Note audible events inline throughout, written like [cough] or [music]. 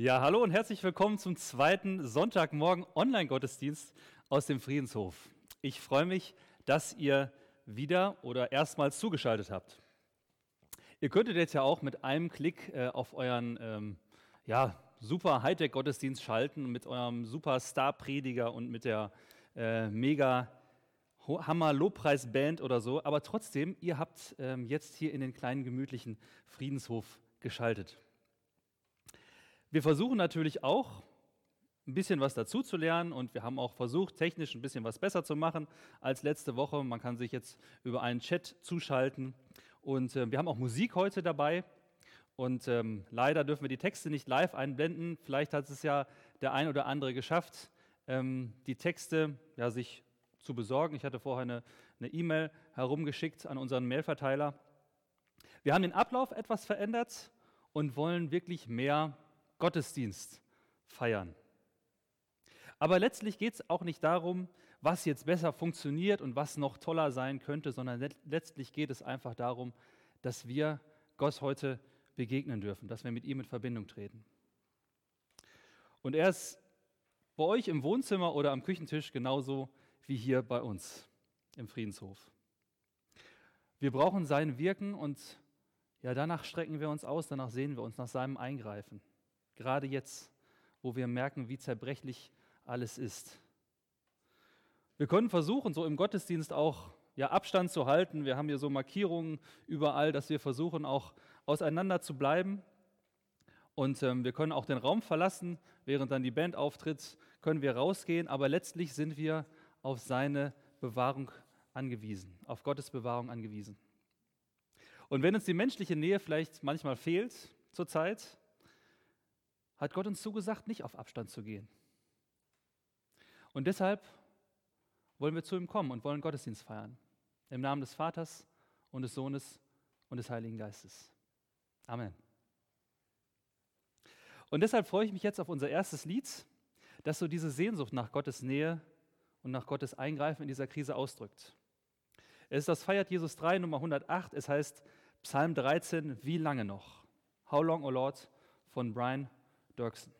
Ja, hallo und herzlich willkommen zum zweiten Sonntagmorgen Online-Gottesdienst aus dem Friedenshof. Ich freue mich, dass ihr wieder oder erstmals zugeschaltet habt. Ihr könntet jetzt ja auch mit einem Klick äh, auf euren ähm, ja, super Hightech-Gottesdienst schalten, mit eurem super Star-Prediger und mit der äh, mega Hammer-Lobpreis-Band oder so. Aber trotzdem, ihr habt ähm, jetzt hier in den kleinen gemütlichen Friedenshof geschaltet. Wir versuchen natürlich auch, ein bisschen was dazu zu lernen und wir haben auch versucht, technisch ein bisschen was besser zu machen als letzte Woche. Man kann sich jetzt über einen Chat zuschalten und äh, wir haben auch Musik heute dabei. Und ähm, leider dürfen wir die Texte nicht live einblenden. Vielleicht hat es ja der ein oder andere geschafft, ähm, die Texte ja, sich zu besorgen. Ich hatte vorher eine E-Mail e herumgeschickt an unseren Mailverteiler. Wir haben den Ablauf etwas verändert und wollen wirklich mehr Gottesdienst feiern. Aber letztlich geht es auch nicht darum, was jetzt besser funktioniert und was noch toller sein könnte, sondern letztlich geht es einfach darum, dass wir Gott heute begegnen dürfen, dass wir mit ihm in Verbindung treten. Und er ist bei euch im Wohnzimmer oder am Küchentisch genauso wie hier bei uns im Friedenshof. Wir brauchen sein Wirken und ja, danach strecken wir uns aus, danach sehen wir uns nach seinem Eingreifen. Gerade jetzt, wo wir merken, wie zerbrechlich alles ist. Wir können versuchen, so im Gottesdienst auch ja, Abstand zu halten. Wir haben hier so Markierungen überall, dass wir versuchen, auch auseinander zu bleiben. Und ähm, wir können auch den Raum verlassen, während dann die Band auftritt, können wir rausgehen, aber letztlich sind wir auf seine Bewahrung angewiesen, auf Gottes Bewahrung angewiesen. Und wenn uns die menschliche Nähe vielleicht manchmal fehlt zurzeit, hat Gott uns zugesagt, nicht auf Abstand zu gehen. Und deshalb wollen wir zu ihm kommen und wollen Gottesdienst feiern. Im Namen des Vaters und des Sohnes und des Heiligen Geistes. Amen. Und deshalb freue ich mich jetzt auf unser erstes Lied, das so diese Sehnsucht nach Gottes Nähe und nach Gottes Eingreifen in dieser Krise ausdrückt. Es ist das Feiert Jesus 3, Nummer 108. Es heißt Psalm 13, Wie lange noch? How long, O Lord? von Brian Dirksen.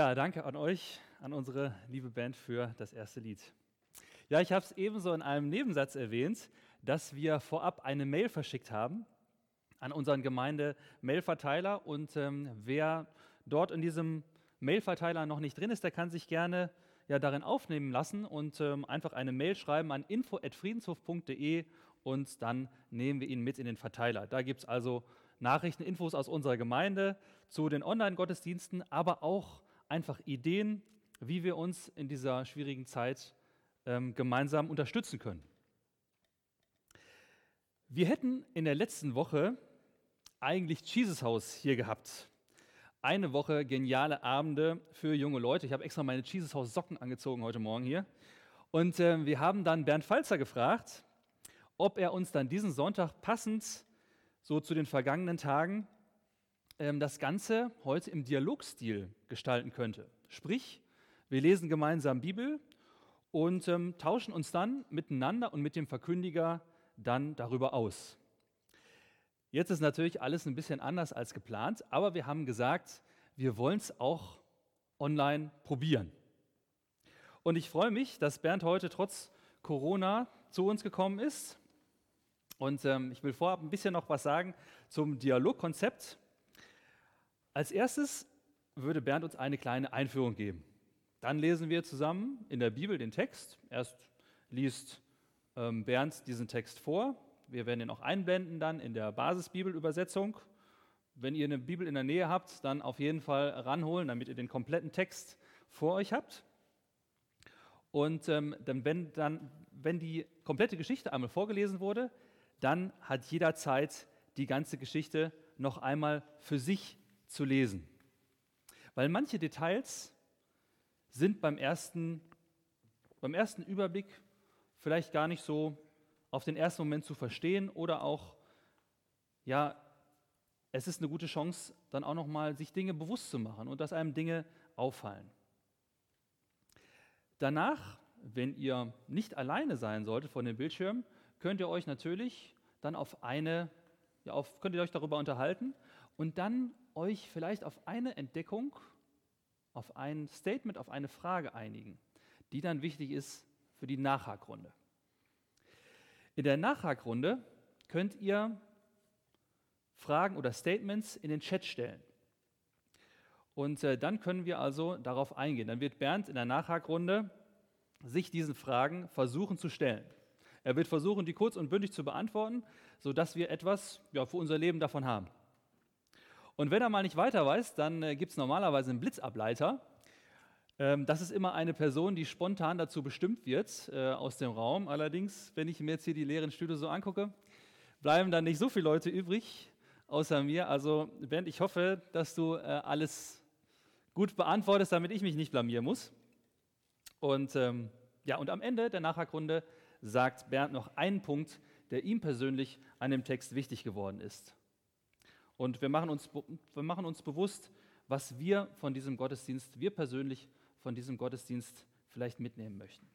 Ja, danke an euch, an unsere liebe Band für das erste Lied. Ja, ich habe es ebenso in einem Nebensatz erwähnt, dass wir vorab eine Mail verschickt haben an unseren Gemeinde-Mailverteiler. Und ähm, wer dort in diesem Mailverteiler noch nicht drin ist, der kann sich gerne ja, darin aufnehmen lassen und ähm, einfach eine Mail schreiben an info.friedenshof.de und dann nehmen wir ihn mit in den Verteiler. Da gibt es also Nachrichten, Infos aus unserer Gemeinde zu den Online-Gottesdiensten, aber auch einfach Ideen, wie wir uns in dieser schwierigen Zeit ähm, gemeinsam unterstützen können. Wir hätten in der letzten Woche eigentlich Jesus Haus hier gehabt. Eine Woche geniale Abende für junge Leute. Ich habe extra meine Jesus Haus Socken angezogen heute Morgen hier. Und äh, wir haben dann Bernd Falzer gefragt, ob er uns dann diesen Sonntag passend so zu den vergangenen Tagen das Ganze heute im Dialogstil gestalten könnte. Sprich, wir lesen gemeinsam Bibel und ähm, tauschen uns dann miteinander und mit dem Verkündiger dann darüber aus. Jetzt ist natürlich alles ein bisschen anders als geplant, aber wir haben gesagt, wir wollen es auch online probieren. Und ich freue mich, dass Bernd heute trotz Corona zu uns gekommen ist. Und ähm, ich will vorab ein bisschen noch was sagen zum Dialogkonzept. Als erstes würde Bernd uns eine kleine Einführung geben. Dann lesen wir zusammen in der Bibel den Text. Erst liest ähm, Bernd diesen Text vor. Wir werden ihn auch einblenden dann in der Basisbibelübersetzung. Wenn ihr eine Bibel in der Nähe habt, dann auf jeden Fall ranholen, damit ihr den kompletten Text vor euch habt. Und ähm, dann, wenn, dann, wenn die komplette Geschichte einmal vorgelesen wurde, dann hat jeder Zeit, die ganze Geschichte noch einmal für sich zu lesen. Weil manche Details sind beim ersten, beim ersten Überblick vielleicht gar nicht so auf den ersten Moment zu verstehen oder auch, ja, es ist eine gute Chance, dann auch nochmal sich Dinge bewusst zu machen und dass einem Dinge auffallen. Danach, wenn ihr nicht alleine sein solltet von dem Bildschirm, könnt ihr euch natürlich dann auf eine, ja, auf, könnt ihr euch darüber unterhalten und dann euch vielleicht auf eine Entdeckung, auf ein Statement, auf eine Frage einigen, die dann wichtig ist für die Nachhakrunde. In der Nachhakrunde könnt ihr Fragen oder Statements in den Chat stellen. Und äh, dann können wir also darauf eingehen. Dann wird Bernd in der Nachhakrunde sich diesen Fragen versuchen zu stellen. Er wird versuchen, die kurz und bündig zu beantworten, sodass wir etwas ja, für unser Leben davon haben. Und wenn er mal nicht weiter weiß, dann äh, gibt es normalerweise einen Blitzableiter. Ähm, das ist immer eine Person, die spontan dazu bestimmt wird äh, aus dem Raum. Allerdings, wenn ich mir jetzt hier die leeren Stühle so angucke, bleiben dann nicht so viele Leute übrig, außer mir. Also, Bernd, ich hoffe, dass du äh, alles gut beantwortest, damit ich mich nicht blamieren muss. Und ähm, ja, und am Ende der Nachhakrunde sagt Bernd noch einen Punkt, der ihm persönlich an dem Text wichtig geworden ist. Und wir machen uns, wir machen uns bewusst, was wir von diesem Gottesdienst, wir persönlich von diesem Gottesdienst vielleicht mitnehmen möchten.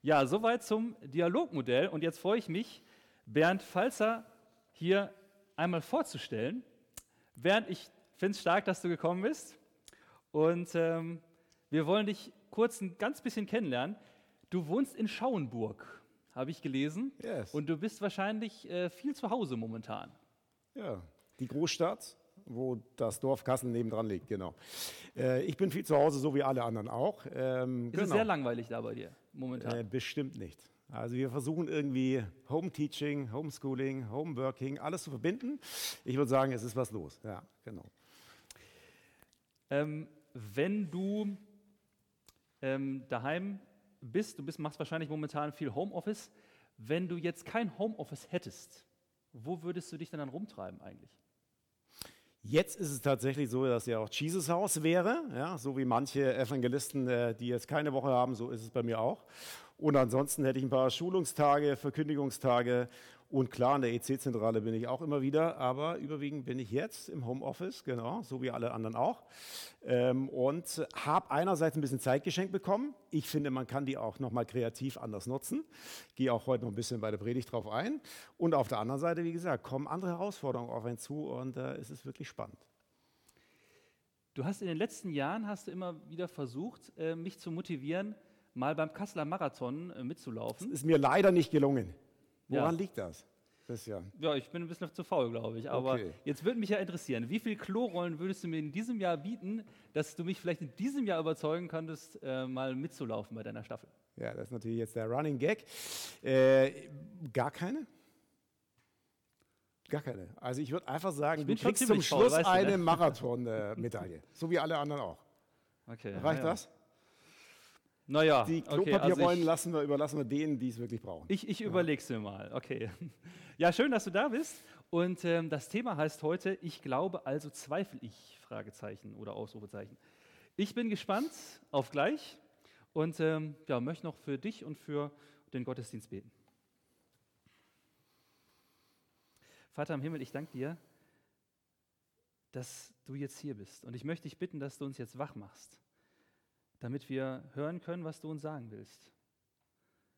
Ja, soweit zum Dialogmodell. Und jetzt freue ich mich, Bernd Falzer hier einmal vorzustellen. Bernd, ich finde es stark, dass du gekommen bist. Und ähm, wir wollen dich kurz ein ganz bisschen kennenlernen. Du wohnst in Schauenburg, habe ich gelesen. Yes. Und du bist wahrscheinlich äh, viel zu Hause momentan. Ja, die Großstadt, wo das Dorf Kassel nebendran liegt, genau. Äh, ich bin viel zu Hause, so wie alle anderen auch. Ähm, ist genau. es sehr langweilig da bei dir momentan? Äh, bestimmt nicht. Also wir versuchen irgendwie Home Teaching, Homeschooling, Homeworking, alles zu verbinden. Ich würde sagen, es ist was los. Ja, genau. Ähm, wenn du ähm, daheim bist, du bist, machst wahrscheinlich momentan viel Homeoffice. Wenn du jetzt kein Homeoffice hättest, wo würdest du dich denn dann rumtreiben eigentlich? Jetzt ist es tatsächlich so, dass ja auch Jesus Haus wäre, ja, so wie manche Evangelisten, äh, die jetzt keine Woche haben, so ist es bei mir auch. Und ansonsten hätte ich ein paar Schulungstage, Verkündigungstage und klar, in der EC-Zentrale bin ich auch immer wieder, aber überwiegend bin ich jetzt im Homeoffice, genau, so wie alle anderen auch. Ähm, und habe einerseits ein bisschen Zeit geschenkt bekommen. Ich finde, man kann die auch nochmal kreativ anders nutzen. Gehe auch heute noch ein bisschen bei der Predigt drauf ein. Und auf der anderen Seite, wie gesagt, kommen andere Herausforderungen auf einen zu und äh, es ist wirklich spannend. Du hast in den letzten Jahren hast du immer wieder versucht, äh, mich zu motivieren, mal beim Kasseler Marathon äh, mitzulaufen. Das ist mir leider nicht gelungen. Woran Ja. liegt das? Christian? Ja, ich bin ein bisschen zu faul, glaube ich. Aber Okay. jetzt würde mich ja interessieren, wie viele Klorollen würdest du mir in diesem Jahr bieten, dass du mich vielleicht in diesem Jahr überzeugen könntest, äh, mal mitzulaufen bei deiner Staffel? Ja, das ist natürlich jetzt der Running Gag. Äh, gar keine? Gar keine. Also ich würde einfach sagen, du kriegst zum faul, Schluss weißt du, ne? eine Marathon-Medaille. so wie alle anderen auch. Okay. Reicht ja. das? Naja, Die okay, also Klopapierrollen lassen wir, überlassen wir denen, die es wirklich brauchen. ich, ich überleg's mir mal. Okay. [laughs] Ja, schön, dass du da bist. Und ähm, das Thema heißt heute, ich glaube, also zweifle ich, Fragezeichen oder Ausrufezeichen. Ich bin gespannt, auf gleich und ähm, ja, möchte noch für dich und für den Gottesdienst beten. Vater im Himmel, ich danke dir, dass du jetzt hier bist. Und ich möchte dich bitten, dass du uns jetzt wach machst, damit wir hören können, was du uns sagen willst.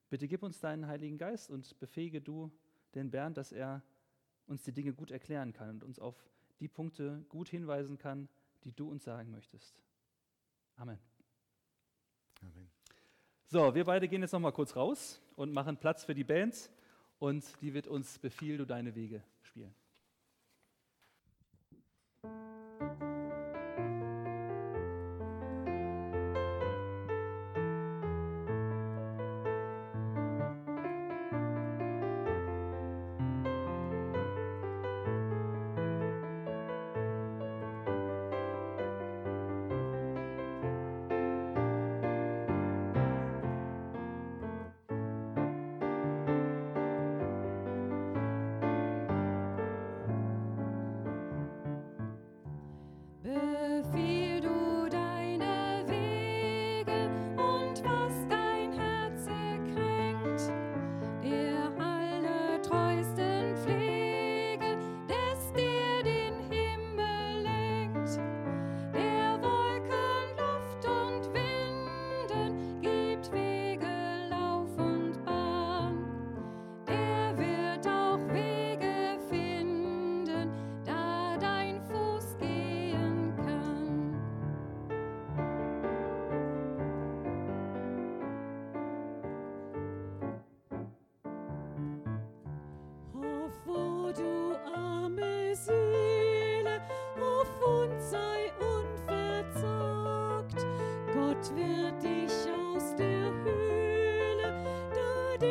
Bitte gib uns deinen Heiligen Geist und befähige du den Bernd, dass er uns die Dinge gut erklären kann und uns auf die Punkte gut hinweisen kann, die du uns sagen möchtest. Amen. Amen. So, wir beide gehen jetzt noch mal kurz raus und machen Platz für die Band und die wird uns Befiehl du deine Wege spielen.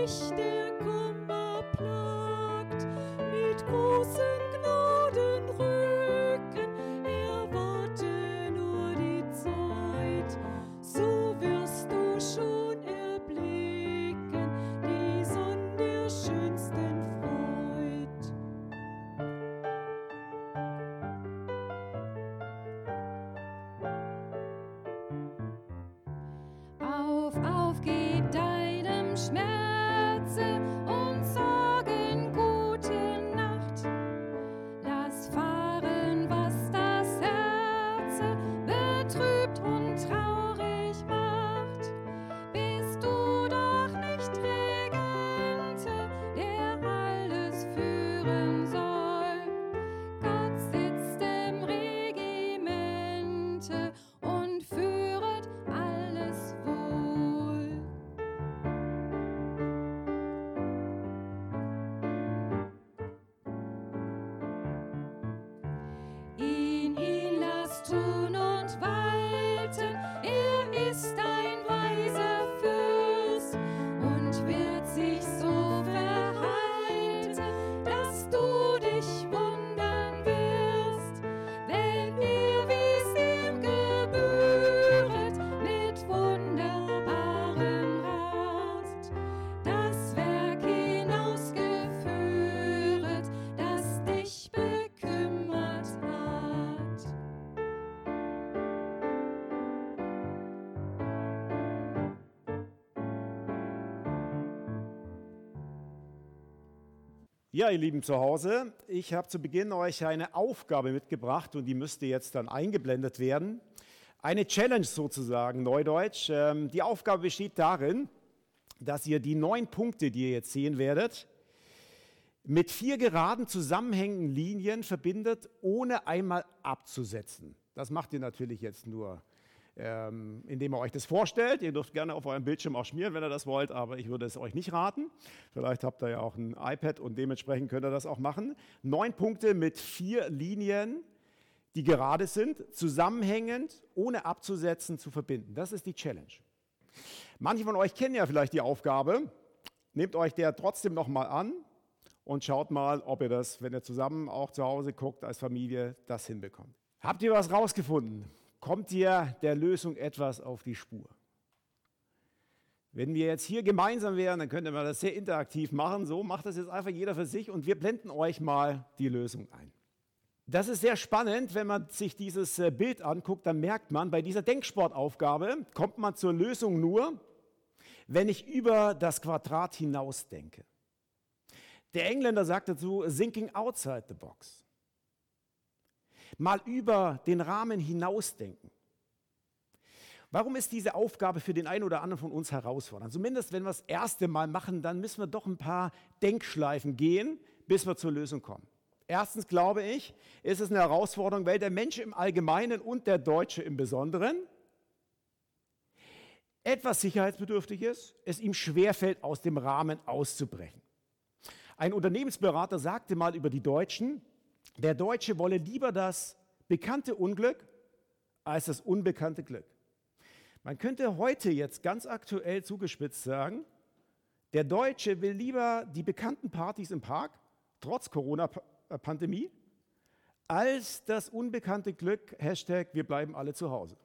Da Ja, ihr Lieben zu Hause, ich habe zu Beginn euch eine Aufgabe mitgebracht und die müsste jetzt dann eingeblendet werden. Eine Challenge sozusagen, Neudeutsch. Ähm, Die Aufgabe besteht darin, dass ihr die neun Punkte, die ihr jetzt sehen werdet, mit vier geraden zusammenhängenden Linien verbindet, ohne einmal abzusetzen. Das macht ihr natürlich jetzt nur, ähm, indem ihr euch das vorstellt. Ihr dürft gerne auf eurem Bildschirm auch schmieren, wenn ihr das wollt, aber ich würde es euch nicht raten. Vielleicht habt ihr ja auch ein iPad und dementsprechend könnt ihr das auch machen. Neun Punkte mit vier Linien, die gerade sind, zusammenhängend, ohne abzusetzen, zu verbinden. Das ist die Challenge. Manche von euch kennen ja vielleicht die Aufgabe. Nehmt euch der trotzdem nochmal an und schaut mal, ob ihr das, wenn ihr zusammen auch zu Hause guckt, als Familie, das hinbekommt. Habt ihr was rausgefunden? Kommt ihr der Lösung etwas auf die Spur? Wenn wir jetzt hier gemeinsam wären, dann könnte man das sehr interaktiv machen. So macht das jetzt einfach jeder für sich und wir blenden euch mal die Lösung ein. Das ist sehr spannend, wenn man sich dieses äh, Bild anguckt, dann merkt man, bei dieser Denksportaufgabe kommt man zur Lösung nur, wenn ich über das Quadrat hinaus denke. Der Engländer sagt dazu, thinking outside the box. Mal über den Rahmen hinausdenken. Warum ist diese Aufgabe für den einen oder anderen von uns herausfordernd? Zumindest wenn wir das erste Mal machen, dann müssen wir doch ein paar Denkschleifen gehen, bis wir zur Lösung kommen. Erstens glaube ich, ist es eine Herausforderung, weil der Mensch im Allgemeinen und der Deutsche im Besonderen etwas sicherheitsbedürftig ist, es ihm schwerfällt, aus dem Rahmen auszubrechen. Ein Unternehmensberater sagte mal über die Deutschen, der Deutsche wolle lieber das bekannte Unglück als das unbekannte Glück. Man könnte heute jetzt ganz aktuell zugespitzt sagen, der Deutsche will lieber die bekannten Partys im Park, trotz Corona-Pandemie, als das unbekannte Glück, Hashtag, wir bleiben alle zu Hause.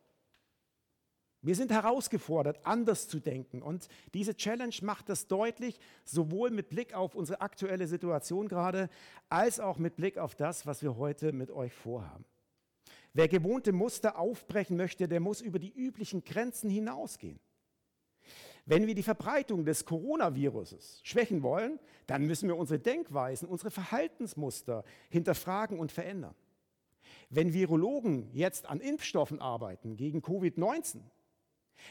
Wir sind herausgefordert, anders zu denken. Und diese Challenge macht das deutlich, sowohl mit Blick auf unsere aktuelle Situation gerade, als auch mit Blick auf das, was wir heute mit euch vorhaben. Wer gewohnte Muster aufbrechen möchte, der muss über die üblichen Grenzen hinausgehen. Wenn wir die Verbreitung des Coronaviruses schwächen wollen, dann müssen wir unsere Denkweisen, unsere Verhaltensmuster hinterfragen und verändern. Wenn Virologen jetzt an Impfstoffen arbeiten gegen Covid-19,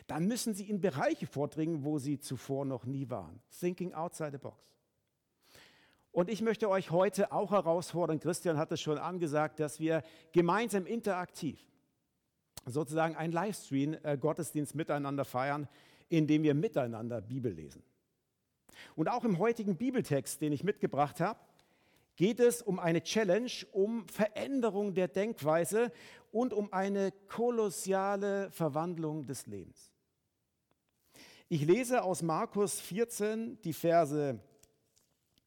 dann müssen sie in Bereiche vordringen, wo sie zuvor noch nie waren. Thinking outside the box. Und ich möchte euch heute auch herausfordern, Christian hat es schon angesagt, dass wir gemeinsam interaktiv sozusagen einen Livestream äh, Gottesdienst miteinander feiern, indem wir miteinander Bibel lesen. Und auch im heutigen Bibeltext, den ich mitgebracht habe, geht es um eine Challenge, um Veränderung der Denkweise und um eine kolossale Verwandlung des Lebens. Ich lese aus Markus 14 die Verse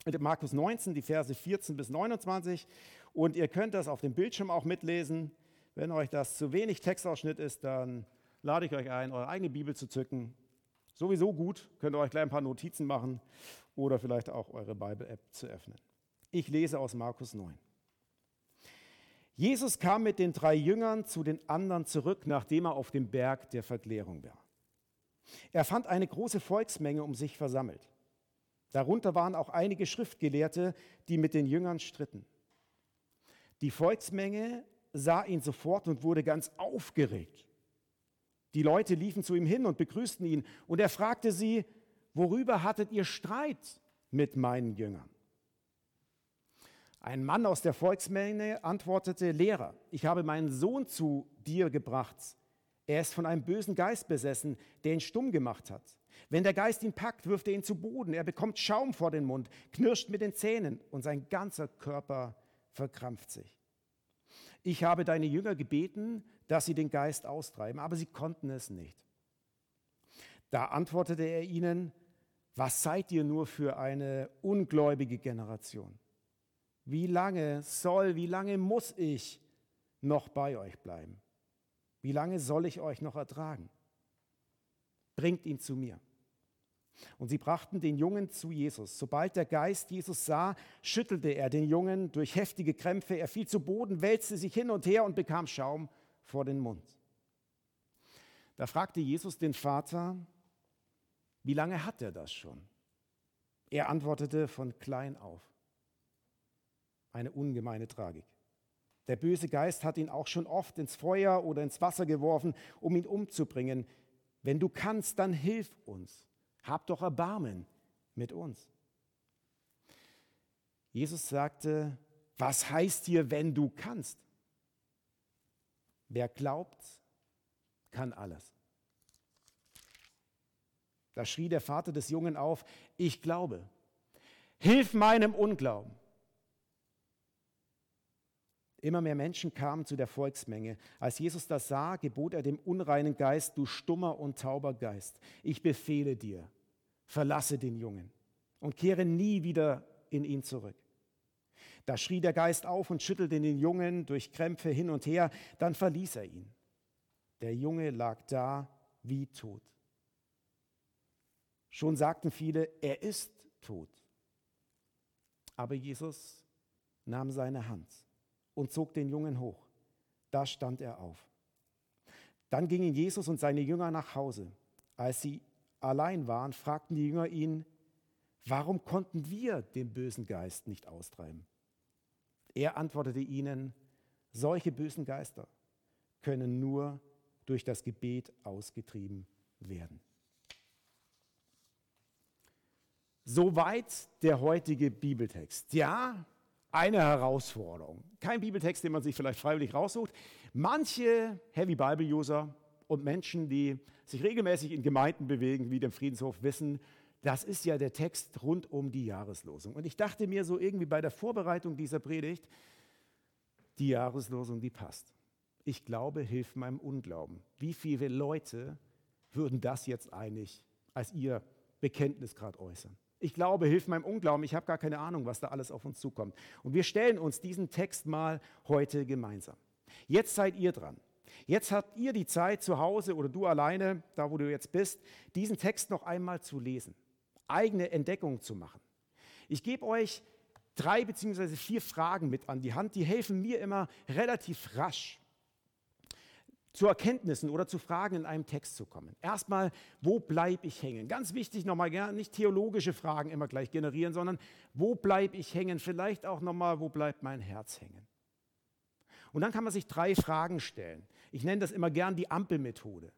äh, Markus 19 die Verse 14 bis 29 und ihr könnt das auf dem Bildschirm auch mitlesen. Wenn euch das zu wenig Textausschnitt ist, dann lade ich euch ein, eure eigene Bibel zu zücken. Sowieso gut, könnt ihr euch gleich ein paar Notizen machen oder vielleicht auch eure Bible-App zu öffnen. Ich lese aus Markus 9. Jesus kam mit den drei Jüngern zu den anderen zurück, nachdem er auf dem Berg der Verklärung war. Er fand eine große Volksmenge um sich versammelt. Darunter waren auch einige Schriftgelehrte, die mit den Jüngern stritten. Die Volksmenge sah ihn sofort und wurde ganz aufgeregt. Die Leute liefen zu ihm hin und begrüßten ihn, und er fragte sie, worüber hattet ihr Streit mit meinen Jüngern? Ein Mann aus der Volksmenge antwortete, Lehrer, ich habe meinen Sohn zu dir gebracht. Er ist von einem bösen Geist besessen, der ihn stumm gemacht hat. Wenn der Geist ihn packt, wirft er ihn zu Boden. Er bekommt Schaum vor den Mund, knirscht mit den Zähnen und sein ganzer Körper verkrampft sich. Ich habe deine Jünger gebeten, dass sie den Geist austreiben, aber sie konnten es nicht. Da antwortete er ihnen, was seid ihr nur für eine ungläubige Generation? Wie lange soll, wie lange muss ich noch bei euch bleiben? Wie lange soll ich euch noch ertragen? Bringt ihn zu mir. Und sie brachten den Jungen zu Jesus. Sobald der Geist Jesus sah, schüttelte er den Jungen durch heftige Krämpfe. Er fiel zu Boden, wälzte sich hin und her und bekam Schaum vor den Mund. Da fragte Jesus den Vater, wie lange hat er das schon? Er antwortete von klein auf. Eine ungemeine Tragik. Der böse Geist hat ihn auch schon oft ins Feuer oder ins Wasser geworfen, um ihn umzubringen. Wenn du kannst, dann hilf uns. Hab doch Erbarmen mit uns. Jesus sagte, was heißt hier, wenn du kannst? Wer glaubt, kann alles. Da schrie der Vater des Jungen auf, ich glaube, hilf meinem Unglauben. Immer mehr Menschen kamen zu der Volksmenge. Als Jesus das sah, gebot er dem unreinen Geist, du stummer und tauber Geist, ich befehle dir, verlasse den Jungen und kehre nie wieder in ihn zurück. Da schrie der Geist auf und schüttelte den Jungen durch Krämpfe hin und her, dann verließ er ihn. Der Junge lag da wie tot. Schon sagten viele, er ist tot. Aber Jesus nahm seine Hand und zog den Jungen hoch. Da stand er auf. Dann gingen Jesus und seine Jünger nach Hause. Als sie allein waren, fragten die Jünger ihn, warum konnten wir den bösen Geist nicht austreiben? Er antwortete ihnen, solche bösen Geister können nur durch das Gebet ausgetrieben werden. Soweit der heutige Bibeltext. Ja, eine Herausforderung. Kein Bibeltext, den man sich vielleicht freiwillig raussucht. Manche Heavy Bible User und Menschen, die sich regelmäßig in Gemeinden bewegen, wie dem Friedenshof, wissen, das ist ja der Text rund um die Jahreslosung. Und ich dachte mir so irgendwie bei der Vorbereitung dieser Predigt, die Jahreslosung, die passt. Ich glaube, hilft meinem Unglauben. Wie viele Leute würden das jetzt eigentlich als ihr Bekenntnis gerade äußern? Ich glaube, hilf meinem Unglauben. Ich habe gar keine Ahnung, was da alles auf uns zukommt. Und wir stellen uns diesen Text mal heute gemeinsam. Jetzt seid ihr dran. Jetzt habt ihr die Zeit zu Hause oder du alleine, da wo du jetzt bist, diesen Text noch einmal zu lesen, eigene Entdeckungen zu machen. Ich gebe euch drei beziehungsweise vier Fragen mit an die Hand, die helfen mir immer relativ rasch zu Erkenntnissen oder zu Fragen in einem Text zu kommen. Erstmal, wo bleibe ich hängen? Ganz wichtig nochmal, nicht theologische Fragen immer gleich generieren, sondern wo bleibe ich hängen? Vielleicht auch nochmal, wo bleibt mein Herz hängen? Und dann kann man sich drei Fragen stellen. Ich nenne das immer gern die Ampelmethode.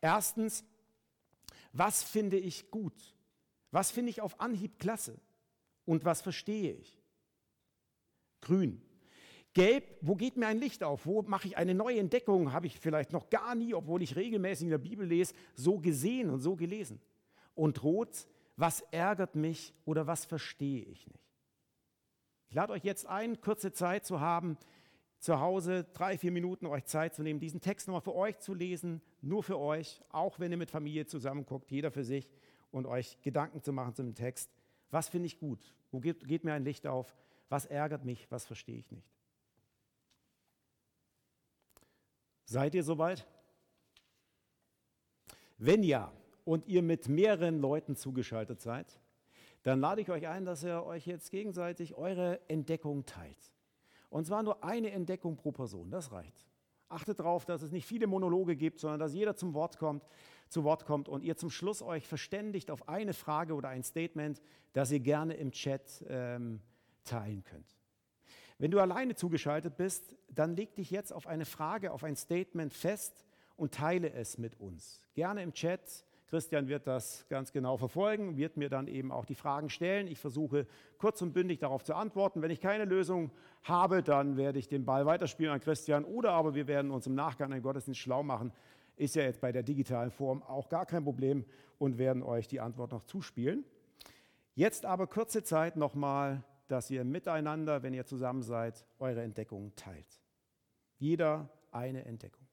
Erstens, was finde ich gut? Was finde ich auf Anhieb klasse? Und was verstehe ich? Grün. Gelb, wo geht mir ein Licht auf? Wo mache ich eine neue Entdeckung? Habe ich vielleicht noch gar nie, obwohl ich regelmäßig in der Bibel lese, so gesehen und so gelesen. Und rot, was ärgert mich oder was verstehe ich nicht? Ich lade euch jetzt ein, kurze Zeit zu haben, zu Hause drei, vier Minuten euch Zeit zu nehmen, diesen Text nochmal für euch zu lesen, nur für euch, auch wenn ihr mit Familie zusammenguckt, jeder für sich, und euch Gedanken zu machen zu dem Text. Was finde ich gut? Wo geht, geht mir ein Licht auf? Was ärgert mich? Was verstehe ich nicht? Seid ihr soweit? Wenn ja und ihr mit mehreren Leuten zugeschaltet seid, dann lade ich euch ein, dass ihr euch jetzt gegenseitig eure Entdeckung teilt. Und zwar nur eine Entdeckung pro Person, das reicht. Achtet darauf, dass es nicht viele Monologe gibt, sondern dass jeder zum Wort kommt, zu Wort kommt und ihr zum Schluss euch verständigt auf eine Frage oder ein Statement, das ihr gerne im Chat ähm, teilen könnt. Wenn du alleine zugeschaltet bist, dann leg dich jetzt auf eine Frage, auf ein Statement fest und teile es mit uns. Gerne im Chat. Christian wird das ganz genau verfolgen, wird mir dann eben auch die Fragen stellen. Ich versuche kurz und bündig darauf zu antworten. Wenn ich keine Lösung habe, dann werde ich den Ball weiterspielen an Christian oder aber wir werden uns im Nachgang einen Gottesdienst schlau machen. Ist ja jetzt bei der digitalen Form auch gar kein Problem und werden euch die Antwort noch zuspielen. Jetzt aber kurze Zeit nochmal dass ihr miteinander, wenn ihr zusammen seid, eure Entdeckungen teilt. Jeder eine Entdeckung.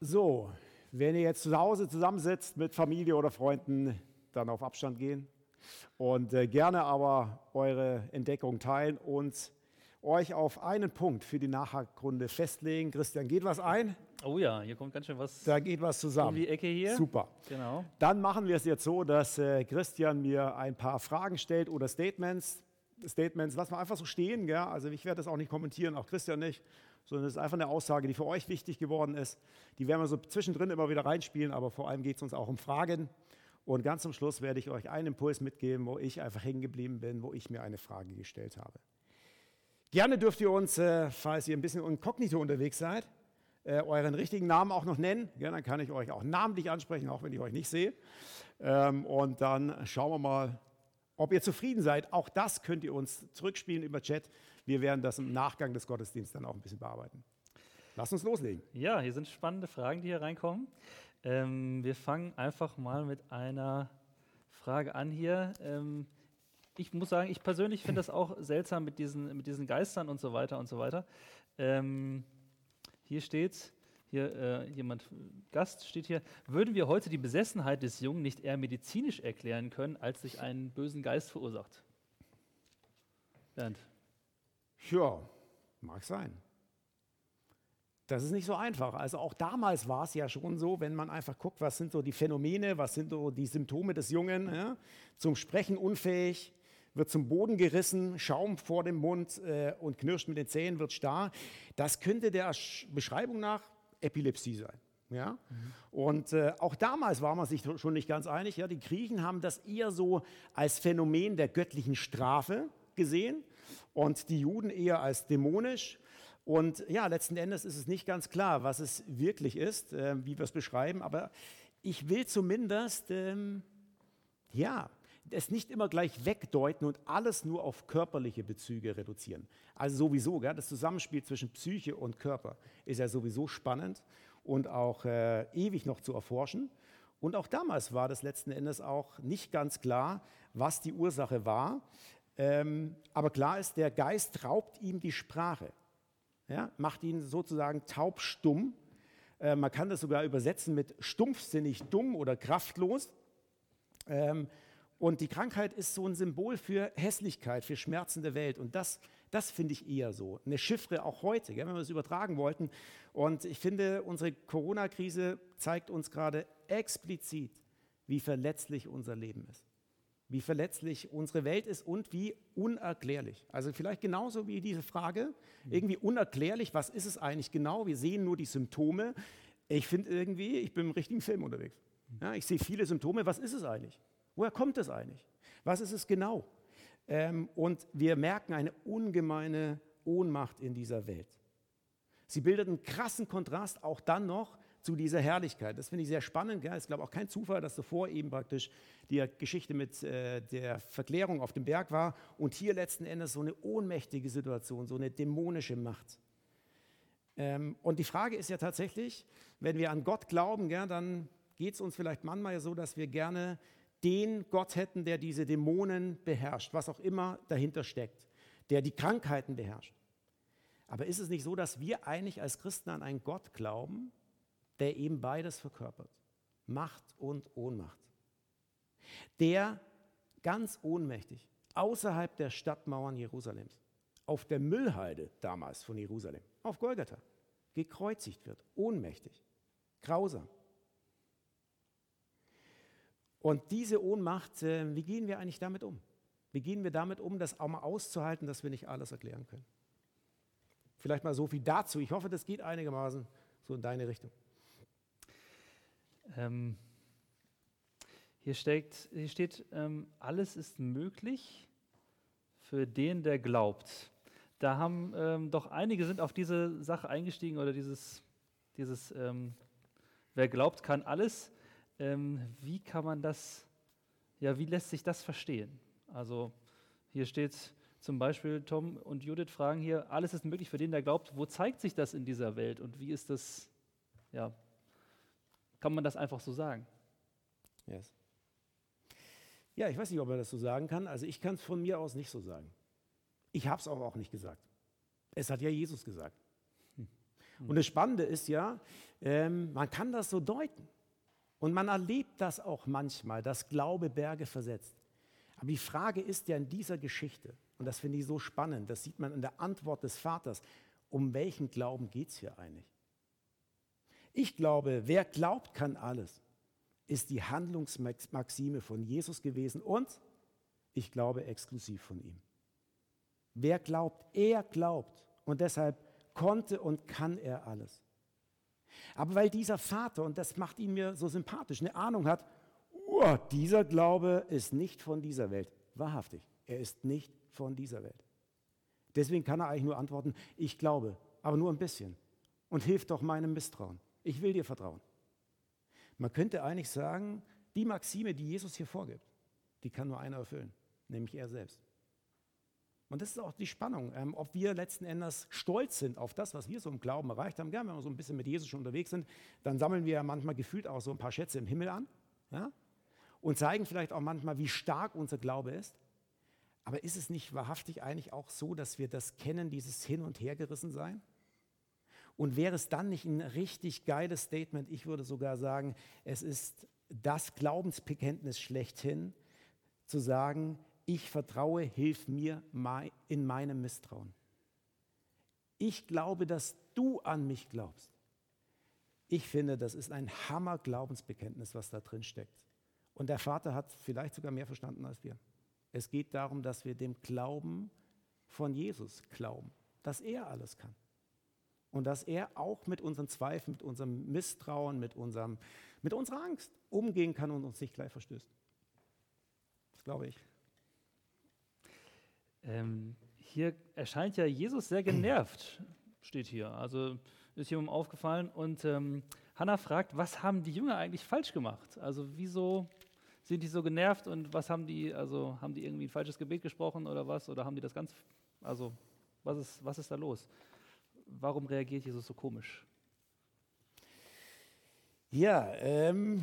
So, wenn ihr jetzt zu Hause zusammensitzt mit Familie oder Freunden, dann auf Abstand gehen und äh, gerne aber eure Entdeckung teilen und euch auf einen Punkt für die Nachhakrunde festlegen. Christian, geht was ein? Oh ja, hier kommt ganz schön was. Da geht was zusammen. Um die Ecke hier. Super. Genau. Dann machen wir es jetzt so, dass äh, Christian mir ein paar Fragen stellt oder Statements. Statements lassen wir einfach so stehen. Gell? Also ich werde das auch nicht kommentieren, auch Christian nicht, sondern es ist einfach eine Aussage, die für euch wichtig geworden ist. Die werden wir so zwischendrin immer wieder reinspielen, aber vor allem geht es uns auch um Fragen. Und ganz zum Schluss werde ich euch einen Impuls mitgeben, wo ich einfach hängen geblieben bin, wo ich mir eine Frage gestellt habe. Gerne dürft ihr uns, äh, falls ihr ein bisschen inkognito unterwegs seid, äh, euren richtigen Namen auch noch nennen. Ja, dann kann ich euch auch namentlich ansprechen, auch wenn ich euch nicht sehe. Ähm, und dann schauen wir mal, Ob ihr zufrieden seid, auch das könnt ihr uns zurückspielen über Chat. Wir werden das im Nachgang des Gottesdienstes dann auch ein bisschen bearbeiten. Lasst uns loslegen. Ja, hier sind spannende Fragen, die hier reinkommen. Ähm, wir fangen einfach mal mit einer Frage an hier. Ähm, ich muss sagen, ich persönlich finde das auch seltsam mit diesen, mit diesen Geistern und so weiter und so weiter. Ähm, hier steht, hier äh, jemand, Gast steht hier, würden wir heute die Besessenheit des Jungen nicht eher medizinisch erklären können, als durch einen bösen Geist verursacht? Bernd. Ja, mag sein. Das ist nicht so einfach. Also auch damals war es ja schon so, wenn man einfach guckt, was sind so die Phänomene, was sind so die Symptome des Jungen. Ja? Zum Sprechen unfähig, wird zum Boden gerissen, Schaum vor dem Mund äh, und knirscht mit den Zähnen, wird starr. Das könnte der Beschreibung nach Epilepsie sein. Ja? Mhm. Und äh, auch damals war man sich schon nicht ganz einig. Ja? Die Griechen haben das eher so als Phänomen der göttlichen Strafe gesehen und die Juden eher als dämonisch. Und ja, letzten Endes ist es nicht ganz klar, was es wirklich ist, äh, wie wir es beschreiben, aber ich will zumindest, ähm, ja, es nicht immer gleich wegdeuten und alles nur auf körperliche Bezüge reduzieren. Also sowieso, gell, das Zusammenspiel zwischen Psyche und Körper ist ja sowieso spannend und auch äh, ewig noch zu erforschen. Und auch damals war das letzten Endes auch nicht ganz klar, was die Ursache war. Ähm, aber klar ist, der Geist raubt ihm die Sprache ja, macht ihn sozusagen taubstumm. Äh, man kann das sogar übersetzen mit stumpfsinnig dumm oder kraftlos. Ähm, und die Krankheit ist so ein Symbol für Hässlichkeit, für Schmerzen der Welt. Und das, das finde ich eher so. Eine Chiffre auch heute, gell, wenn wir es übertragen wollten. Und ich finde, unsere Corona-Krise zeigt uns gerade explizit, wie verletzlich unser Leben ist wie verletzlich unsere Welt ist und wie unerklärlich. Also vielleicht genauso wie diese Frage, irgendwie unerklärlich, was ist es eigentlich genau? Wir sehen nur die Symptome. Ich finde irgendwie, ich bin im richtigen Film unterwegs. Ja, ich sehe viele Symptome, was ist es eigentlich? Woher kommt es eigentlich? Was ist es genau? Ähm, und wir merken eine ungemeine Ohnmacht in dieser Welt. Sie bildet einen krassen Kontrast auch dann noch zu dieser Herrlichkeit. Das finde ich sehr spannend. Es ist, glaube ich, auch kein Zufall, dass davor eben praktisch die Geschichte mit äh, der Verklärung auf dem Berg war und hier letzten Endes so eine ohnmächtige Situation, so eine dämonische Macht. Ähm, und die Frage ist ja tatsächlich, wenn wir an Gott glauben, gell, dann geht es uns vielleicht manchmal so, dass wir gerne den Gott hätten, der diese Dämonen beherrscht, was auch immer dahinter steckt, der die Krankheiten beherrscht. Aber ist es nicht so, dass wir eigentlich als Christen an einen Gott glauben, der eben beides verkörpert, Macht und Ohnmacht. Der ganz ohnmächtig außerhalb der Stadtmauern Jerusalems, auf der Müllhalde damals von Jerusalem, auf Golgatha, gekreuzigt wird, ohnmächtig, grausam. Und diese Ohnmacht, äh, wie gehen wir eigentlich damit um? Wie gehen wir damit um, das auch mal auszuhalten, dass wir nicht alles erklären können? Vielleicht mal so viel dazu. Ich hoffe, das geht einigermaßen so in deine Richtung. Ähm, hier, steht, hier steht ähm, alles ist möglich für den, der glaubt. Da haben ähm, doch einige sind auf diese Sache eingestiegen oder dieses, dieses ähm, wer glaubt, kann alles. Ähm, wie kann man das, ja, wie lässt sich das verstehen? Also hier steht zum Beispiel, Tom und Judith fragen hier, alles ist möglich für den, der glaubt. Wo zeigt sich das in dieser Welt und wie ist das, ja, kann man das einfach so sagen? Yes. Ja, ich weiß nicht, ob man das so sagen kann. Also ich kann es von mir aus nicht so sagen. Ich habe es auch, auch nicht gesagt. Es hat ja Jesus gesagt. Hm. Und das Spannende ist ja, ähm, man kann das so deuten. Und man erlebt das auch manchmal, dass Glaube Berge versetzt. Aber die Frage ist ja in dieser Geschichte, und das finde ich so spannend, das sieht man in der Antwort des Vaters, um welchen Glauben geht es hier eigentlich? Ich glaube, wer glaubt, kann alles, ist die Handlungsmaxime von Jesus gewesen und ich glaube exklusiv von ihm. Wer glaubt, er glaubt und deshalb konnte und kann er alles. Aber weil dieser Vater, und das macht ihn mir so sympathisch, eine Ahnung hat, oh, dieser Glaube ist nicht von dieser Welt. Wahrhaftig, er ist nicht von dieser Welt. Deswegen kann er eigentlich nur antworten, ich glaube, aber nur ein bisschen. Und hilft doch meinem Misstrauen. Ich will dir vertrauen. Man könnte eigentlich sagen, die Maxime, die Jesus hier vorgibt, die kann nur einer erfüllen. nämlich er selbst. Und das ist auch die Spannung, ähm, ob wir letzten Endes stolz sind auf das, was wir so im Glauben erreicht haben. Ja, wenn wir so ein bisschen mit Jesus schon unterwegs sind, dann sammeln wir ja manchmal gefühlt auch so ein paar Schätze im Himmel an ja? und zeigen vielleicht auch manchmal, wie stark unser Glaube ist. Aber ist es nicht wahrhaftig eigentlich auch so, dass wir das kennen, dieses Hin- und Hergerissen sein? Und wäre es dann nicht ein richtig geiles Statement? Ich würde sogar sagen, es ist das Glaubensbekenntnis schlechthin, zu sagen, ich vertraue, hilf mir in meinem Misstrauen. Ich glaube, dass du an mich glaubst. Ich finde, das ist ein Hammer-Glaubensbekenntnis, was da drin steckt. Und der Vater hat vielleicht sogar mehr verstanden als wir. Es geht darum, dass wir dem Glauben von Jesus glauben, dass er alles kann. Und dass er auch mit unseren Zweifeln, mit unserem Misstrauen, mit, unserem, mit unserer Angst umgehen kann und uns nicht gleich verstößt. Das glaube ich. Ähm, hier erscheint ja Jesus sehr genervt, steht hier. Also ist jemandem aufgefallen. Und ähm, Hannah fragt, was haben die Jünger eigentlich falsch gemacht? Also wieso sind die so genervt und was haben die, also haben die irgendwie ein falsches Gebet gesprochen oder was? Oder haben die das ganz, also was ist, was ist da los? Warum reagiert Jesus so komisch? Ja, ähm,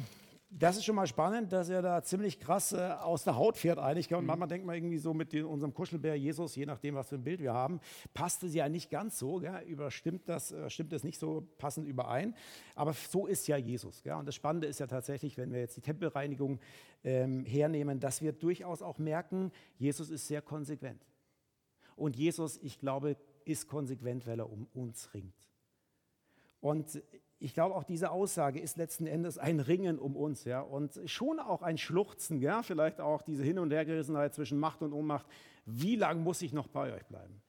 das ist schon mal spannend, dass er da ziemlich krass äh, aus der Haut fährt eigentlich. Und mhm. manchmal denkt man irgendwie so mit den, unserem Kuschelbär Jesus, je nachdem, was für ein Bild wir haben, passt es ja nicht ganz so. Gell? Überstimmt das, äh, stimmt das nicht so passend überein. Aber so ist ja Jesus. Gell? Und das Spannende ist ja tatsächlich, wenn wir jetzt die Tempelreinigung ähm, hernehmen, dass wir durchaus auch merken, Jesus ist sehr konsequent. Und Jesus, ich glaube, ist konsequent, weil er um uns ringt. Und ich glaube, auch diese Aussage ist letzten Endes ein Ringen um uns, ja, und schon auch ein Schluchzen, ja, vielleicht auch diese Hin- und Hergerissenheit zwischen Macht und Ohnmacht. Wie lange muss ich noch bei euch bleiben?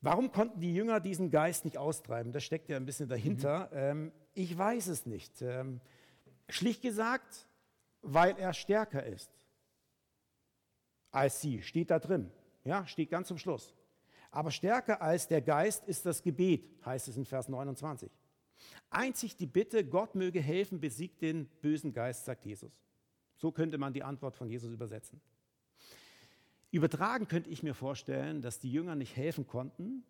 Warum konnten die Jünger diesen Geist nicht austreiben? Das steckt ja ein bisschen dahinter. Mhm. Ähm, ich weiß es nicht. Ähm, schlicht gesagt, weil er stärker ist als sie, steht da drin. Ja, steht ganz zum Schluss. Aber stärker als der Geist ist das Gebet, heißt es in Vers 29. Einzig die Bitte, Gott möge helfen, besiegt den bösen Geist, sagt Jesus. So könnte man die Antwort von Jesus übersetzen. Übertragen könnte ich mir vorstellen, dass die Jünger nicht helfen konnten,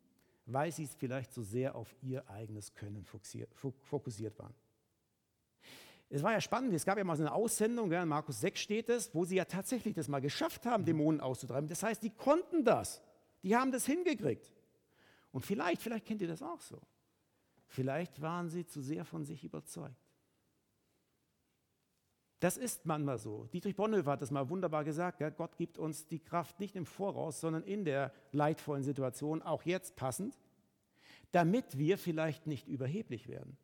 weil sie vielleicht so sehr auf ihr eigenes Können fokussiert waren. Es war ja spannend, es gab ja mal so eine Aussendung, in Markus 6 steht es, wo sie ja tatsächlich das mal geschafft haben, Dämonen auszutreiben. Das heißt, die konnten das. Die haben das hingekriegt. Und vielleicht, vielleicht kennt ihr das auch so. Vielleicht waren sie zu sehr von sich überzeugt. Das ist manchmal so. Dietrich Bonhoeffer hat das mal wunderbar gesagt. Ja, Gott gibt uns die Kraft nicht im Voraus, sondern in der leidvollen Situation, auch jetzt passend, damit wir vielleicht nicht überheblich werden.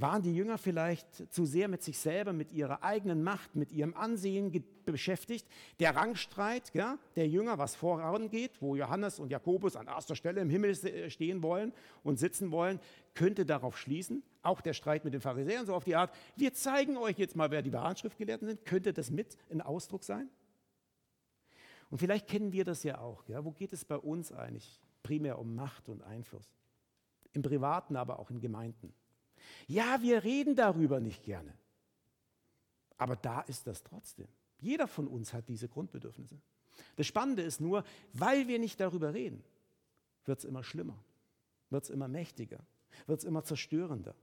Waren die Jünger vielleicht zu sehr mit sich selber, mit ihrer eigenen Macht, mit ihrem Ansehen beschäftigt? Der Rangstreit ja, der Jünger, was vorangeht, wo Johannes und Jakobus an erster Stelle im Himmel stehen wollen und sitzen wollen, könnte darauf schließen. Auch der Streit mit den Pharisäern, so auf die Art, wir zeigen euch jetzt mal, wer die wahren Schriftgelehrten sind. Könnte das mit ein Ausdruck sein? Und vielleicht kennen wir das ja auch. Ja? Wo geht es bei uns eigentlich primär um Macht und Einfluss? Im Privaten, aber auch in Gemeinden. Ja, wir reden darüber nicht gerne. Aber da ist das trotzdem. Jeder von uns hat diese Grundbedürfnisse. Das Spannende ist nur, weil wir nicht darüber reden, wird es immer schlimmer, wird es immer mächtiger, wird es immer zerstörender.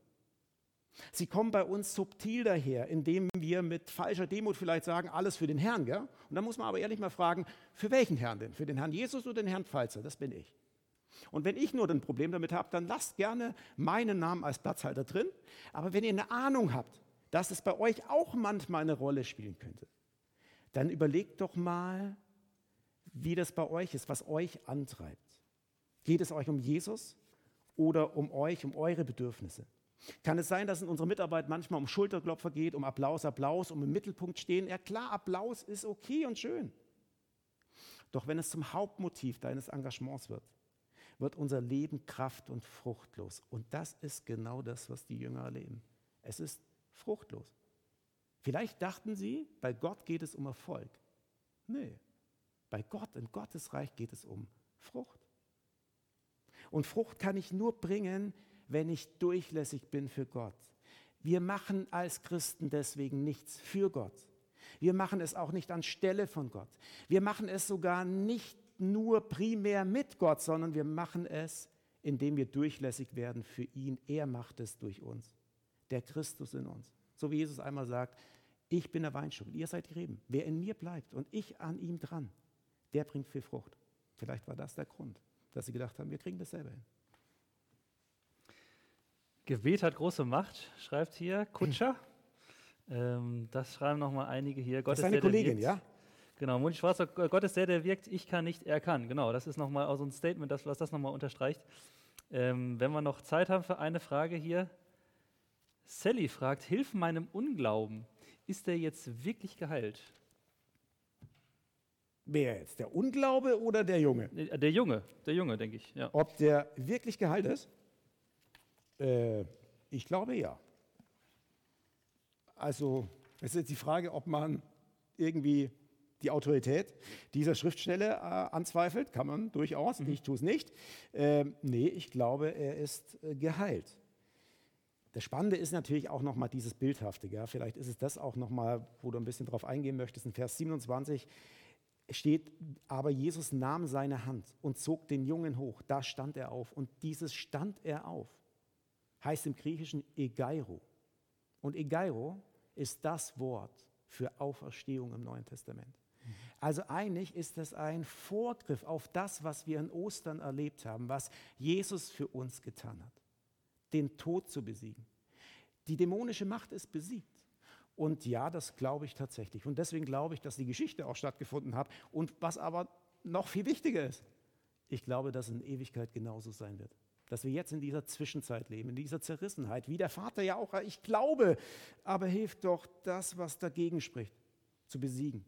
Sie kommen bei uns subtil daher, indem wir mit falscher Demut vielleicht sagen, alles für den Herrn. Gell? Und da muss man aber ehrlich mal fragen, für welchen Herrn denn? Für den Herrn Jesus oder den Herrn Pfalzer? Das bin ich. Und wenn ich nur ein Problem damit habe, dann lasst gerne meinen Namen als Platzhalter drin. Aber wenn ihr eine Ahnung habt, dass es bei euch auch manchmal eine Rolle spielen könnte, dann überlegt doch mal, wie das bei euch ist, was euch antreibt. Geht es euch um Jesus oder um euch, um eure Bedürfnisse? Kann es sein, dass in unserer Mitarbeit manchmal um Schulterklopfer geht, um Applaus, Applaus, um im Mittelpunkt stehen? Ja klar, Applaus ist okay und schön. Doch wenn es zum Hauptmotiv deines Engagements wird, wird unser Leben kraft- und fruchtlos. Und das ist genau das, was die Jünger erleben. Es ist fruchtlos. Vielleicht dachten sie, bei Gott geht es um Erfolg. Nee, bei Gott, in Gottes Reich geht es um Frucht. Und Frucht kann ich nur bringen, wenn ich durchlässig bin für Gott. Wir machen als Christen deswegen nichts für Gott. Wir machen es auch nicht anstelle von Gott. Wir machen es sogar nicht nur primär mit Gott, sondern wir machen es, indem wir durchlässig werden für ihn. Er macht es durch uns. Der Christus in uns. So wie Jesus einmal sagt, ich bin der Weinstock, ihr seid die Reben. Wer in mir bleibt und ich an ihm dran, der bringt viel Frucht. Vielleicht war das der Grund, dass sie gedacht haben, wir kriegen das selber hin. Gebet hat große Macht, schreibt hier Kutscher. [clears throat] Ähm, das schreiben nochmal einige hier. Gott das ist eine Kollegin, ja? Genau, Moni Schwarzer, Gott ist der, der wirkt, ich kann nicht, er kann. Genau, das ist nochmal so ein Statement, das, was das nochmal unterstreicht. Ähm, wenn wir noch Zeit haben für eine Frage hier. Sally fragt, hilf meinem Unglauben. Ist der jetzt wirklich geheilt? Wer jetzt? Der Unglaube oder der Junge? Äh, Der Junge, der Junge, denke ich. Ja. Ob der wirklich geheilt ist? Äh, ich glaube ja. Also, es ist jetzt die Frage, ob man irgendwie die Autorität dieser Schriftstelle äh, anzweifelt. Kann man durchaus. Ich tue es nicht. Ähm, nee, ich glaube, er ist äh, geheilt. Das Spannende ist natürlich auch nochmal dieses Bildhafte. Gell? Vielleicht ist es das auch nochmal, wo du ein bisschen drauf eingehen möchtest. In Vers 27 steht, aber Jesus nahm seine Hand und zog den Jungen hoch. Da stand er auf. Und dieses stand er auf heißt im Griechischen Egeiro. Und Egeiro ist das Wort für Auferstehung im Neuen Testament. Also eigentlich ist es ein Vorgriff auf das, was wir in Ostern erlebt haben, was Jesus für uns getan hat, den Tod zu besiegen. Die dämonische Macht ist besiegt. Und ja, das glaube ich tatsächlich. Und deswegen glaube ich, dass die Geschichte auch stattgefunden hat. Und was aber noch viel wichtiger ist, ich glaube, dass es in Ewigkeit genauso sein wird. Dass wir jetzt in dieser Zwischenzeit leben, in dieser Zerrissenheit, wie der Vater ja auch, ich glaube, aber hilft doch das, was dagegen spricht, zu besiegen.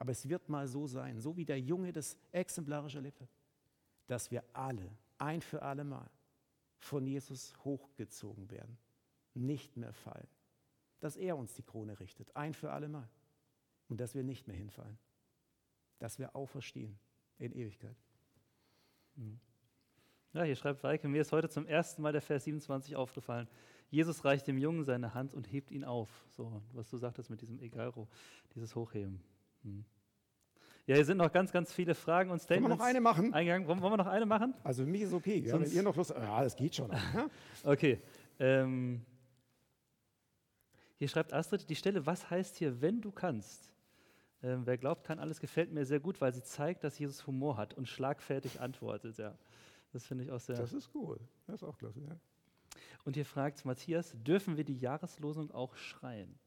Aber es wird mal so sein, so wie der Junge das exemplarisch erlebt hat, dass wir alle, ein für alle Mal, von Jesus hochgezogen werden, nicht mehr fallen. Dass er uns die Krone richtet, ein für alle Mal. Und dass wir nicht mehr hinfallen. Dass wir auferstehen in Ewigkeit. Ja, hier schreibt Weike, mir ist heute zum ersten Mal der Vers 27 aufgefallen. Jesus reicht dem Jungen seine Hand und hebt ihn auf. So, was du sagtest mit diesem Egairo, dieses Hochheben. Hm. Ja, hier sind noch ganz, ganz viele Fragen und Wollen wir Statements. noch eine machen? eingegangen. Wollen, wollen wir noch eine machen? Also für mich ist okay. Ja, wenn ihr noch Lust Ja, das geht schon. Ja? [laughs] Okay. Ähm, hier schreibt Astrid die Stelle, was heißt hier, wenn du kannst? Ähm, wer glaubt, kann alles, gefällt mir sehr gut, weil sie zeigt, dass Jesus Humor hat und schlagfertig antwortet. Ja, das finde ich auch sehr. Das ist cool. Das ist auch klasse. Ja. Und hier fragt Matthias, dürfen wir die Jahreslosung auch schreien?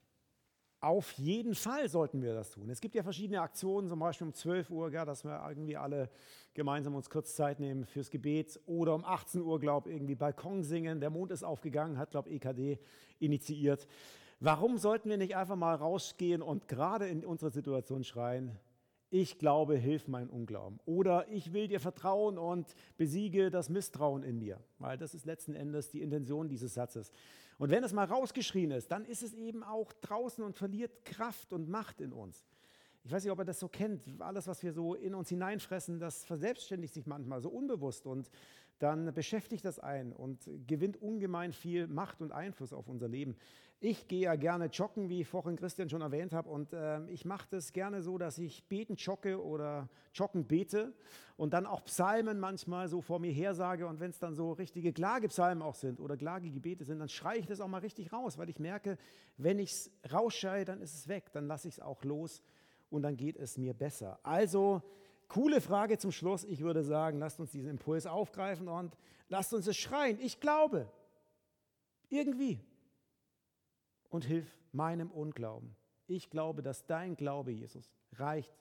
Auf jeden Fall sollten wir das tun. Es gibt ja verschiedene Aktionen, zum Beispiel um 12 Uhr, ja, dass wir irgendwie alle gemeinsam uns kurz Zeit nehmen fürs Gebet. Oder um 18 Uhr, glaube ich, irgendwie Balkon singen. Der Mond ist aufgegangen, hat, glaube ich, EKD initiiert. Warum sollten wir nicht einfach mal rausgehen und gerade in unserer Situation schreien, ich glaube, hilf mein Unglauben. Oder ich will dir vertrauen und besiege das Misstrauen in mir. Weil das ist letzten Endes die Intention dieses Satzes. Und wenn es mal rausgeschrien ist, dann ist es eben auch draußen und verliert Kraft und Macht in uns. Ich weiß nicht, ob ihr das so kennt. Alles, was wir so in uns hineinfressen, das verselbstständigt sich manchmal so unbewusst und dann beschäftigt das einen und gewinnt ungemein viel Macht und Einfluss auf unser Leben. Ich gehe ja gerne joggen, wie ich vorhin Christian schon erwähnt habe, und ähm, ich mache das gerne so, dass ich beten jogge oder joggen bete und dann auch Psalmen manchmal so vor mir her sage. Und wenn es dann so richtige Klagepsalmen auch sind oder Klagegebete sind, dann schreie ich das auch mal richtig raus, weil ich merke, wenn ich es rausschreie, dann ist es weg, dann lasse ich es auch los und dann geht es mir besser. Also, coole Frage zum Schluss. Ich würde sagen, lasst uns diesen Impuls aufgreifen und lasst uns es schreien. Ich glaube. Irgendwie. Und hilf meinem Unglauben. Ich glaube, dass dein Glaube, Jesus, reicht,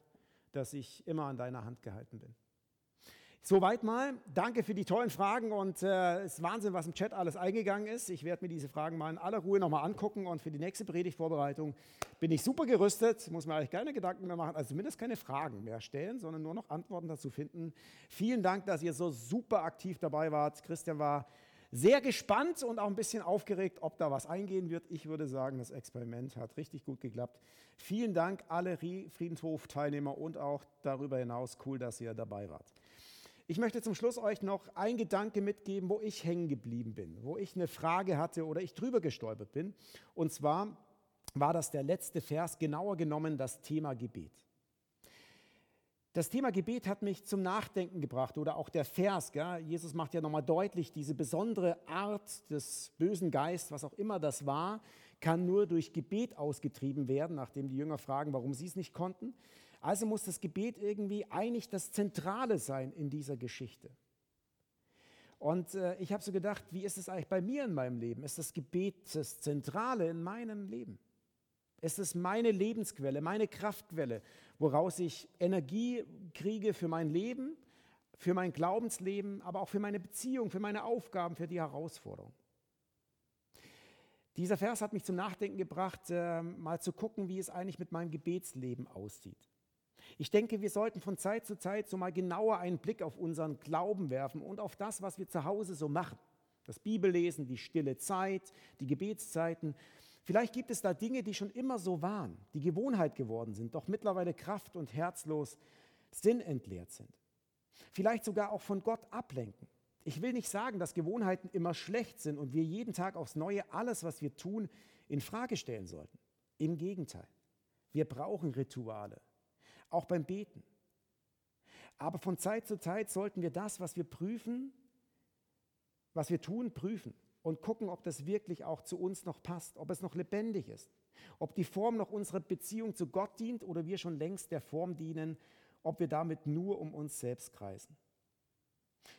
dass ich immer an deiner Hand gehalten bin. Soweit mal. Danke für die tollen Fragen und äh, es ist Wahnsinn, was im Chat alles eingegangen ist. Ich werde mir diese Fragen mal in aller Ruhe nochmal angucken und für die nächste Predigtvorbereitung bin ich super gerüstet. Muss mir eigentlich keine Gedanken mehr machen, also zumindest keine Fragen mehr stellen, sondern nur noch Antworten dazu finden. Vielen Dank, dass ihr so super aktiv dabei wart. Christian war sehr gespannt und auch ein bisschen aufgeregt, ob da was eingehen wird. Ich würde sagen, das Experiment hat richtig gut geklappt. Vielen Dank alle Rie- Friedenshof-Teilnehmer und auch darüber hinaus cool, dass ihr dabei wart. Ich möchte zum Schluss euch noch ein Gedanke mitgeben, wo ich hängen geblieben bin, wo ich eine Frage hatte oder ich drüber gestolpert bin. Und zwar war das der letzte Vers, genauer genommen das Thema Gebet. Das Thema Gebet hat mich zum Nachdenken gebracht oder auch der Vers. Gell? Jesus macht ja nochmal deutlich, diese besondere Art des bösen Geistes, was auch immer das war, kann nur durch Gebet ausgetrieben werden, nachdem die Jünger fragen, warum sie es nicht konnten. Also muss das Gebet irgendwie eigentlich das Zentrale sein in dieser Geschichte. Und äh, ich habe so gedacht, wie ist es eigentlich bei mir in meinem Leben? Ist das Gebet das Zentrale in meinem Leben? Ist es meine Lebensquelle, meine Kraftquelle, woraus ich Energie kriege für mein Leben, für mein Glaubensleben, aber auch für meine Beziehung, für meine Aufgaben, für die Herausforderungen? Dieser Vers hat mich zum Nachdenken gebracht, äh, mal zu gucken, wie es eigentlich mit meinem Gebetsleben aussieht. Ich denke, wir sollten von Zeit zu Zeit so mal genauer einen Blick auf unseren Glauben werfen und auf das, was wir zu Hause so machen. Das Bibellesen, die stille Zeit, die Gebetszeiten. Vielleicht gibt es da Dinge, die schon immer so waren, die Gewohnheit geworden sind, doch mittlerweile kraft- und herzlos sinnentleert sind. Vielleicht sogar auch von Gott ablenken. Ich will nicht sagen, dass Gewohnheiten immer schlecht sind und wir jeden Tag aufs Neue alles, was wir tun, in Frage stellen sollten. Im Gegenteil. Wir brauchen Rituale, auch beim Beten. Aber von Zeit zu Zeit sollten wir das, was wir prüfen, was wir tun, prüfen und gucken, ob das wirklich auch zu uns noch passt, ob es noch lebendig ist, ob die Form noch unserer Beziehung zu Gott dient oder wir schon längst der Form dienen, ob wir damit nur um uns selbst kreisen.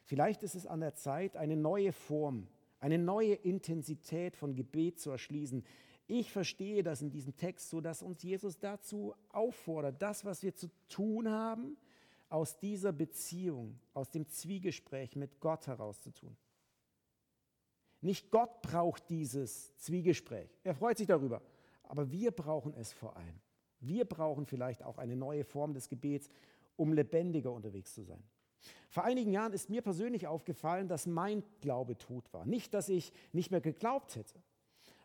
Vielleicht ist es an der Zeit, eine neue Form, eine neue Intensität von Gebet zu erschließen, ich verstehe das in diesem Text so, dass uns Jesus dazu auffordert, das, was wir zu tun haben, aus dieser Beziehung, aus dem Zwiegespräch mit Gott herauszutun. Nicht Gott braucht dieses Zwiegespräch. Er freut sich darüber. Aber wir brauchen es vor allem. Wir brauchen vielleicht auch eine neue Form des Gebets, um lebendiger unterwegs zu sein. Vor einigen Jahren ist mir persönlich aufgefallen, dass mein Glaube tot war. Nicht, dass ich nicht mehr geglaubt hätte,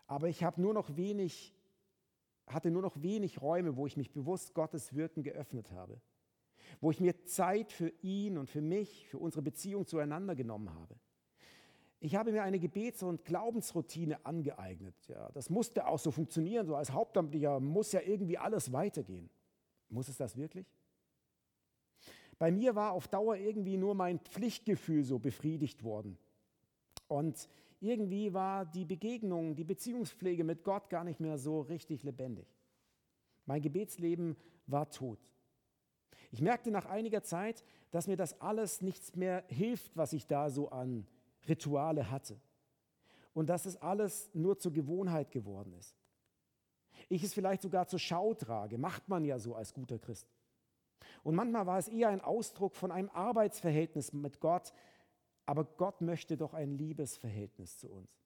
aber ich habe nur noch wenig, hatte nur noch wenig Räume, wo ich mich bewusst Gottes Wirken geöffnet habe, wo ich mir Zeit für ihn und für mich, für unsere Beziehung zueinander genommen habe. Ich habe mir eine Gebets- und Glaubensroutine angeeignet. Ja, das musste auch so funktionieren. So als Hauptamtlicher muss ja irgendwie alles weitergehen. Muss es das wirklich? Bei mir war auf Dauer irgendwie nur mein Pflichtgefühl so befriedigt worden. Und irgendwie war die Begegnung, die Beziehungspflege mit Gott gar nicht mehr so richtig lebendig. Mein Gebetsleben war tot. Ich merkte nach einiger Zeit, dass mir das alles nichts mehr hilft, was ich da so an Rituale hatte. Und dass es alles nur zur Gewohnheit geworden ist. Ich es vielleicht sogar zur Schau trage, macht man ja so als guter Christ. Und manchmal war es eher ein Ausdruck von einem Arbeitsverhältnis mit Gott, aber Gott möchte doch ein Liebesverhältnis zu uns.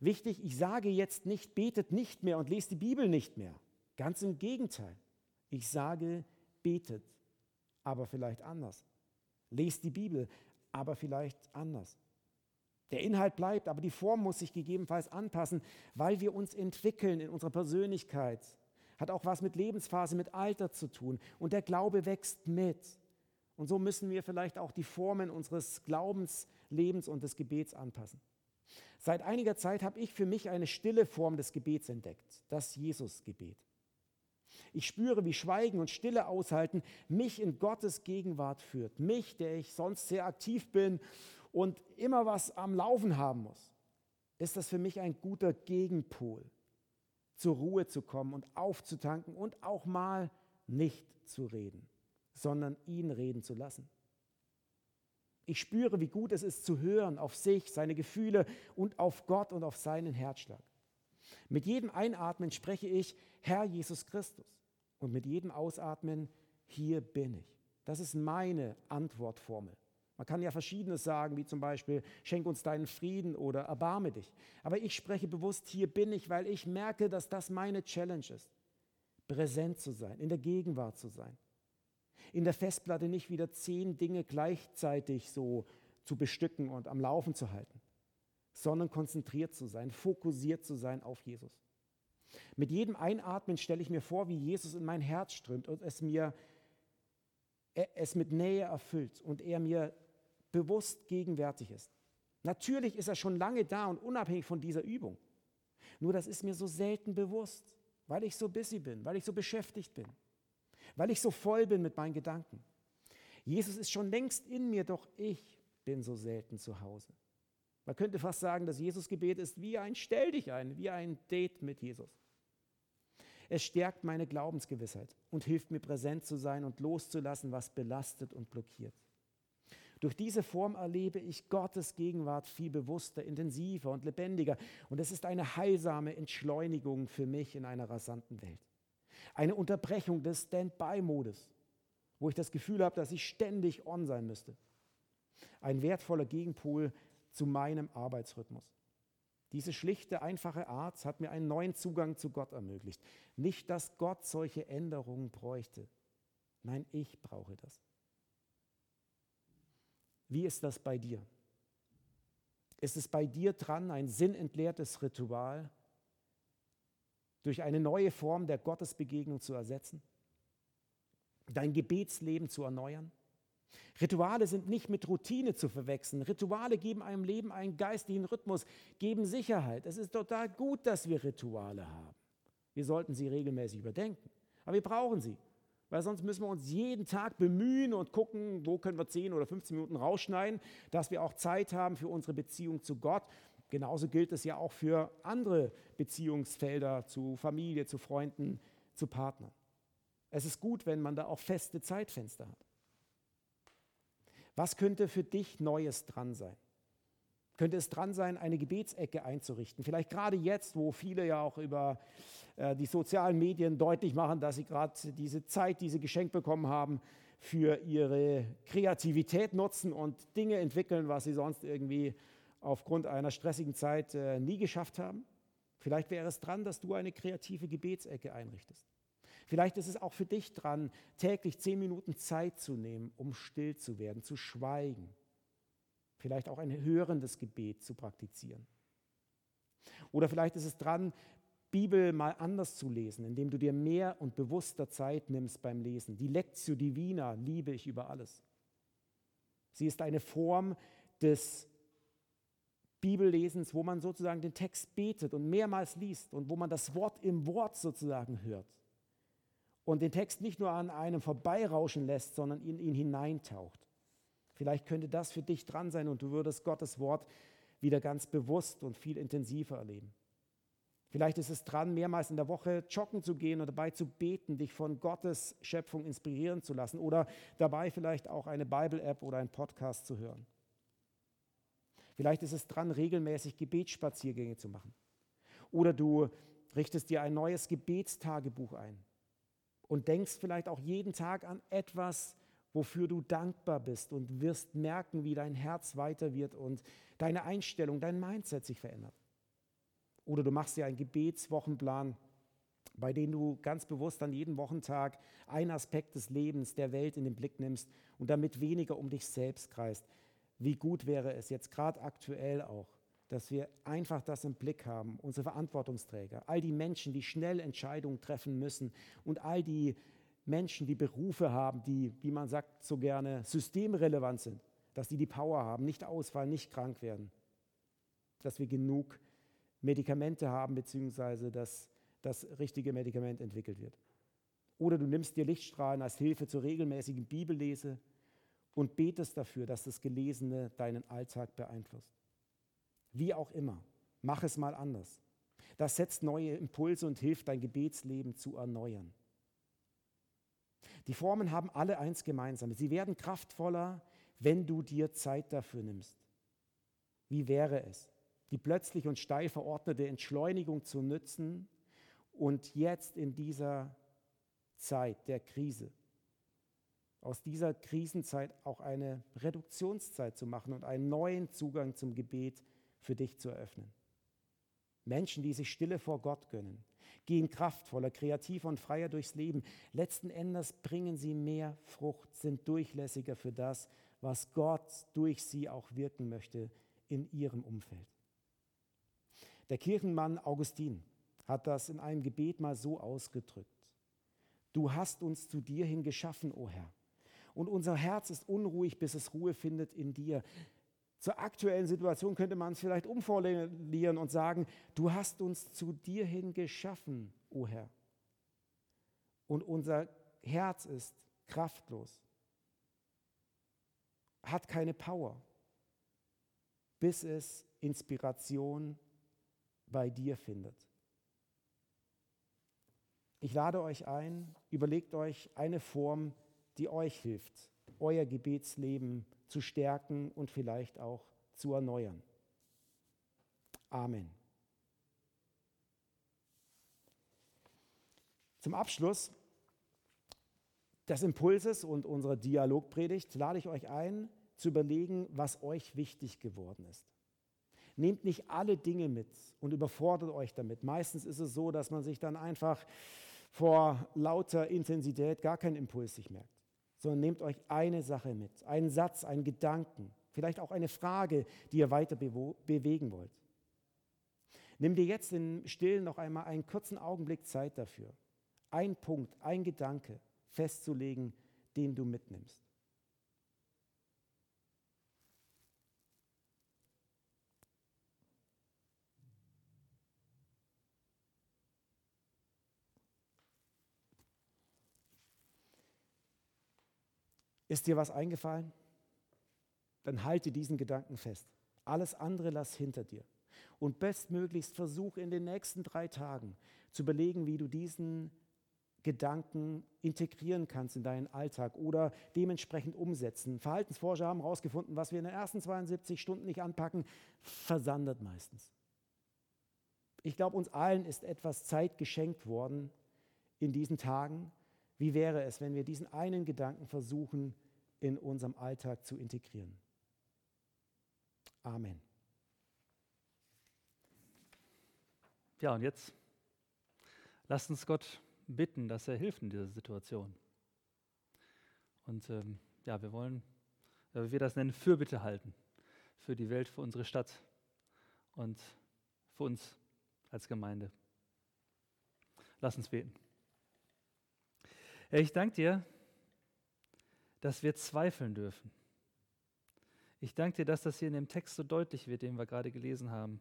Wichtig, ich sage jetzt nicht, betet nicht mehr und lest die Bibel nicht mehr. Ganz im Gegenteil. Ich sage, betet, aber vielleicht anders. Lest die Bibel, aber vielleicht anders. Der Inhalt bleibt, aber die Form muss sich gegebenenfalls anpassen, weil wir uns entwickeln in unserer Persönlichkeit. Hat auch was mit Lebensphase, mit Alter zu tun. Und der Glaube wächst mit. Und so müssen wir vielleicht auch die Formen unseres Glaubenslebens und des Gebets anpassen. Seit einiger Zeit habe ich für mich eine stille Form des Gebets entdeckt, das Jesusgebet. Ich spüre, wie Schweigen und Stille aushalten mich in Gottes Gegenwart führt. Mich, der ich sonst sehr aktiv bin und immer was am Laufen haben muss, ist das für mich ein guter Gegenpol, zur Ruhe zu kommen und aufzutanken und auch mal nicht zu reden sondern ihn reden zu lassen. Ich spüre, wie gut es ist zu hören auf sich, seine Gefühle und auf Gott und auf seinen Herzschlag. Mit jedem Einatmen spreche ich, Herr Jesus Christus. Und mit jedem Ausatmen, hier bin ich. Das ist meine Antwortformel. Man kann ja verschiedenes sagen, wie zum Beispiel, schenk uns deinen Frieden oder erbarme dich. Aber ich spreche bewusst, hier bin ich, weil ich merke, dass das meine Challenge ist. Präsent zu sein, in der Gegenwart zu sein in der Festplatte nicht wieder zehn Dinge gleichzeitig so zu bestücken und am Laufen zu halten, sondern konzentriert zu sein, fokussiert zu sein auf Jesus. Mit jedem Einatmen stelle ich mir vor, wie Jesus in mein Herz strömt und es mir es mit Nähe erfüllt und er mir bewusst gegenwärtig ist. Natürlich ist er schon lange da und unabhängig von dieser Übung. Nur das ist mir so selten bewusst, weil ich so busy bin, weil ich so beschäftigt bin, weil ich so voll bin mit meinen Gedanken. Jesus ist schon längst in mir, doch ich bin so selten zu Hause. Man könnte fast sagen, das Jesusgebet ist wie ein Stell dich ein, wie ein Date mit Jesus. Es stärkt meine Glaubensgewissheit und hilft mir präsent zu sein und loszulassen, was belastet und blockiert. Durch diese Form erlebe ich Gottes Gegenwart viel bewusster, intensiver und lebendiger. Und es ist eine heilsame Entschleunigung für mich in einer rasanten Welt. Eine Unterbrechung des Stand-by-Modes, wo ich das Gefühl habe, dass ich ständig on sein müsste. Ein wertvoller Gegenpol zu meinem Arbeitsrhythmus. Diese schlichte, einfache Art hat mir einen neuen Zugang zu Gott ermöglicht. Nicht, dass Gott solche Änderungen bräuchte. Nein, ich brauche das. Wie ist das bei dir? Ist es bei dir dran, ein sinnentleertes Ritual durch eine neue Form der Gottesbegegnung zu ersetzen? Dein Gebetsleben zu erneuern? Rituale sind nicht mit Routine zu verwechseln. Rituale geben einem Leben einen geistigen Rhythmus, geben Sicherheit. Es ist total gut, dass wir Rituale haben. Wir sollten sie regelmäßig überdenken. Aber wir brauchen sie, weil sonst müssen wir uns jeden Tag bemühen und gucken, wo können wir 10 oder 15 Minuten rausschneiden, dass wir auch Zeit haben für unsere Beziehung zu Gott. Genauso gilt es ja auch für andere Beziehungsfelder zu Familie, zu Freunden, zu Partnern. Es ist gut, wenn man da auch feste Zeitfenster hat. Was könnte für dich Neues dran sein? Könnte es dran sein, eine Gebetsecke einzurichten? Vielleicht gerade jetzt, wo viele ja auch über äh, die sozialen Medien deutlich machen, dass sie gerade diese Zeit, die sie geschenkt bekommen haben, für ihre Kreativität nutzen und Dinge entwickeln, was sie sonst irgendwie aufgrund einer stressigen Zeit äh, nie geschafft haben. Vielleicht wäre es dran, dass du eine kreative Gebetsecke einrichtest. Vielleicht ist es auch für dich dran, täglich zehn Minuten Zeit zu nehmen, um still zu werden, zu schweigen. Vielleicht auch ein hörendes Gebet zu praktizieren. Oder vielleicht ist es dran, Bibel mal anders zu lesen, indem du dir mehr und bewusster Zeit nimmst beim Lesen. Die Lectio Divina liebe ich über alles. Sie ist eine Form des Bibellesens, wo man sozusagen den Text betet und mehrmals liest und wo man das Wort im Wort sozusagen hört und den Text nicht nur an einem vorbeirauschen lässt, sondern in ihn hineintaucht. Vielleicht könnte das für dich dran sein und du würdest Gottes Wort wieder ganz bewusst und viel intensiver erleben. Vielleicht ist es dran, mehrmals in der Woche joggen zu gehen und dabei zu beten, dich von Gottes Schöpfung inspirieren zu lassen oder dabei vielleicht auch eine Bible-App oder einen Podcast zu hören. Vielleicht ist es dran, regelmäßig Gebetsspaziergänge zu machen. Oder du richtest dir ein neues Gebetstagebuch ein und denkst vielleicht auch jeden Tag an etwas, wofür du dankbar bist und wirst merken, wie dein Herz weiter wird und deine Einstellung, dein Mindset sich verändert. Oder du machst dir einen Gebetswochenplan, bei dem du ganz bewusst an jedem Wochentag einen Aspekt des Lebens, der Welt in den Blick nimmst und damit weniger um dich selbst kreist. Wie gut wäre es jetzt gerade aktuell auch, dass wir einfach das im Blick haben, unsere Verantwortungsträger, all die Menschen, die schnell Entscheidungen treffen müssen und all die Menschen, die Berufe haben, die, wie man sagt so gerne, systemrelevant sind, dass die die Power haben, nicht ausfallen, nicht krank werden, dass wir genug Medikamente haben, beziehungsweise dass das richtige Medikament entwickelt wird. Oder du nimmst dir Lichtstrahlen als Hilfe zur regelmäßigen Bibellese und betest dafür, dass das Gelesene deinen Alltag beeinflusst. Wie auch immer, mach es mal anders. Das setzt neue Impulse und hilft, dein Gebetsleben zu erneuern. Die Formen haben alle eins gemeinsam. Sie werden kraftvoller, wenn du dir Zeit dafür nimmst. Wie wäre es, die plötzlich und steil verordnete Entschleunigung zu nützen und jetzt in dieser Zeit der Krise, aus dieser Krisenzeit auch eine Reduktionszeit zu machen und einen neuen Zugang zum Gebet für dich zu eröffnen. Menschen, die sich Stille vor Gott gönnen, gehen kraftvoller, kreativer und freier durchs Leben. Letzten Endes bringen sie mehr Frucht, sind durchlässiger für das, was Gott durch sie auch wirken möchte in ihrem Umfeld. Der Kirchenmann Augustin hat das in einem Gebet mal so ausgedrückt. Du hast uns zu dir hin geschaffen, o oh Herr. Und unser Herz ist unruhig, bis es Ruhe findet in dir. Zur aktuellen Situation könnte man es vielleicht umformulieren und sagen, du hast uns zu dir hin geschaffen, o oh Herr. Und unser Herz ist kraftlos, hat keine Power, bis es Inspiration bei dir findet. Ich lade euch ein, überlegt euch eine Form, die euch hilft, euer Gebetsleben zu stärken und vielleicht auch zu erneuern. Amen. Zum Abschluss des Impulses und unserer Dialogpredigt lade ich euch ein, zu überlegen, was euch wichtig geworden ist. Nehmt nicht alle Dinge mit und überfordert euch damit. Meistens ist es so, dass man sich dann einfach vor lauter Intensität gar keinen Impuls sich merkt, sondern nehmt euch eine Sache mit, einen Satz, einen Gedanken, vielleicht auch eine Frage, die ihr weiter bewegen wollt. Nimm dir jetzt im Stillen noch einmal einen kurzen Augenblick Zeit dafür, ein Punkt, ein Gedanke festzulegen, den du mitnimmst. Ist dir was eingefallen? Dann halte diesen Gedanken fest. Alles andere lass hinter dir. Und bestmöglichst versuch in den nächsten drei Tagen zu überlegen, wie du diesen Gedanken integrieren kannst in deinen Alltag oder dementsprechend umsetzen. Verhaltensforscher haben herausgefunden, was wir in den ersten 72 Stunden nicht anpacken, versandet meistens. Ich glaube, uns allen ist etwas Zeit geschenkt worden in diesen Tagen. Wie wäre es, wenn wir diesen einen Gedanken versuchen, in unserem Alltag zu integrieren. Amen. Ja, und jetzt lasst uns Gott bitten, dass er hilft in dieser Situation. Und ähm, ja, wir wollen, wie wir das nennen, Fürbitte halten für die Welt, für unsere Stadt und für uns als Gemeinde. Lass uns beten. Ich danke dir, dass wir zweifeln dürfen. Ich danke dir, dass das hier in dem Text so deutlich wird, den wir gerade gelesen haben.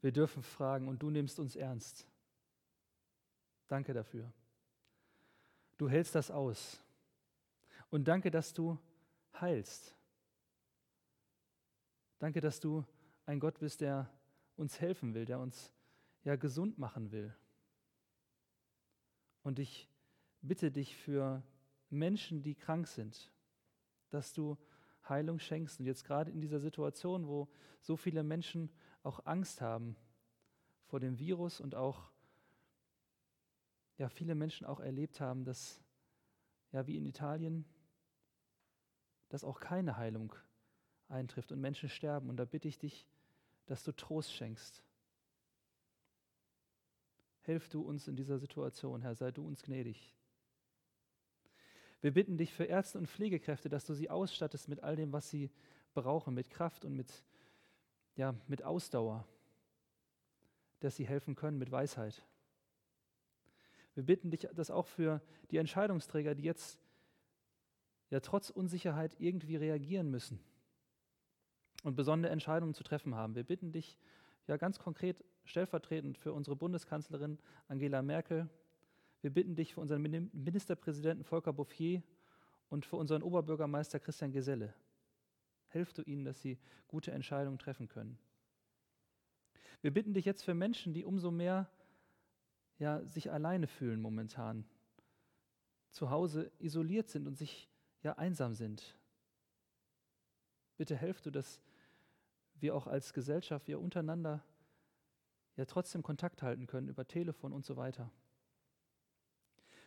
Wir dürfen fragen und du nimmst uns ernst. Danke dafür. Du hältst das aus. Und danke, dass du heilst. Danke, dass du ein Gott bist, der uns helfen will, der uns ja gesund machen will. Und ich bitte dich für Menschen, die krank sind, dass du Heilung schenkst. Und jetzt gerade in dieser Situation, wo so viele Menschen auch Angst haben vor dem Virus und auch ja, viele Menschen auch erlebt haben, dass ja wie in Italien, dass auch keine Heilung eintrifft und Menschen sterben. Und da bitte ich dich, dass du Trost schenkst. Hilf du uns in dieser Situation, Herr, sei du uns gnädig. Wir bitten dich für Ärzte und Pflegekräfte, dass du sie ausstattest mit all dem, was sie brauchen, mit Kraft und mit, ja, mit Ausdauer, dass sie helfen können mit Weisheit. Wir bitten dich das auch für die Entscheidungsträger, die jetzt ja trotz Unsicherheit irgendwie reagieren müssen und besondere Entscheidungen zu treffen haben. Wir bitten dich ja ganz konkret stellvertretend für unsere Bundeskanzlerin Angela Merkel, wir bitten dich für unseren Ministerpräsidenten Volker Bouffier und für unseren Oberbürgermeister Christian Geselle. Hilf du ihnen, dass sie gute Entscheidungen treffen können. Wir bitten dich jetzt für Menschen, die umso mehr ja, sich alleine fühlen momentan, zu Hause isoliert sind und sich ja einsam sind. Bitte helf du, dass wir auch als Gesellschaft, wir untereinander ja trotzdem Kontakt halten können über Telefon und so weiter.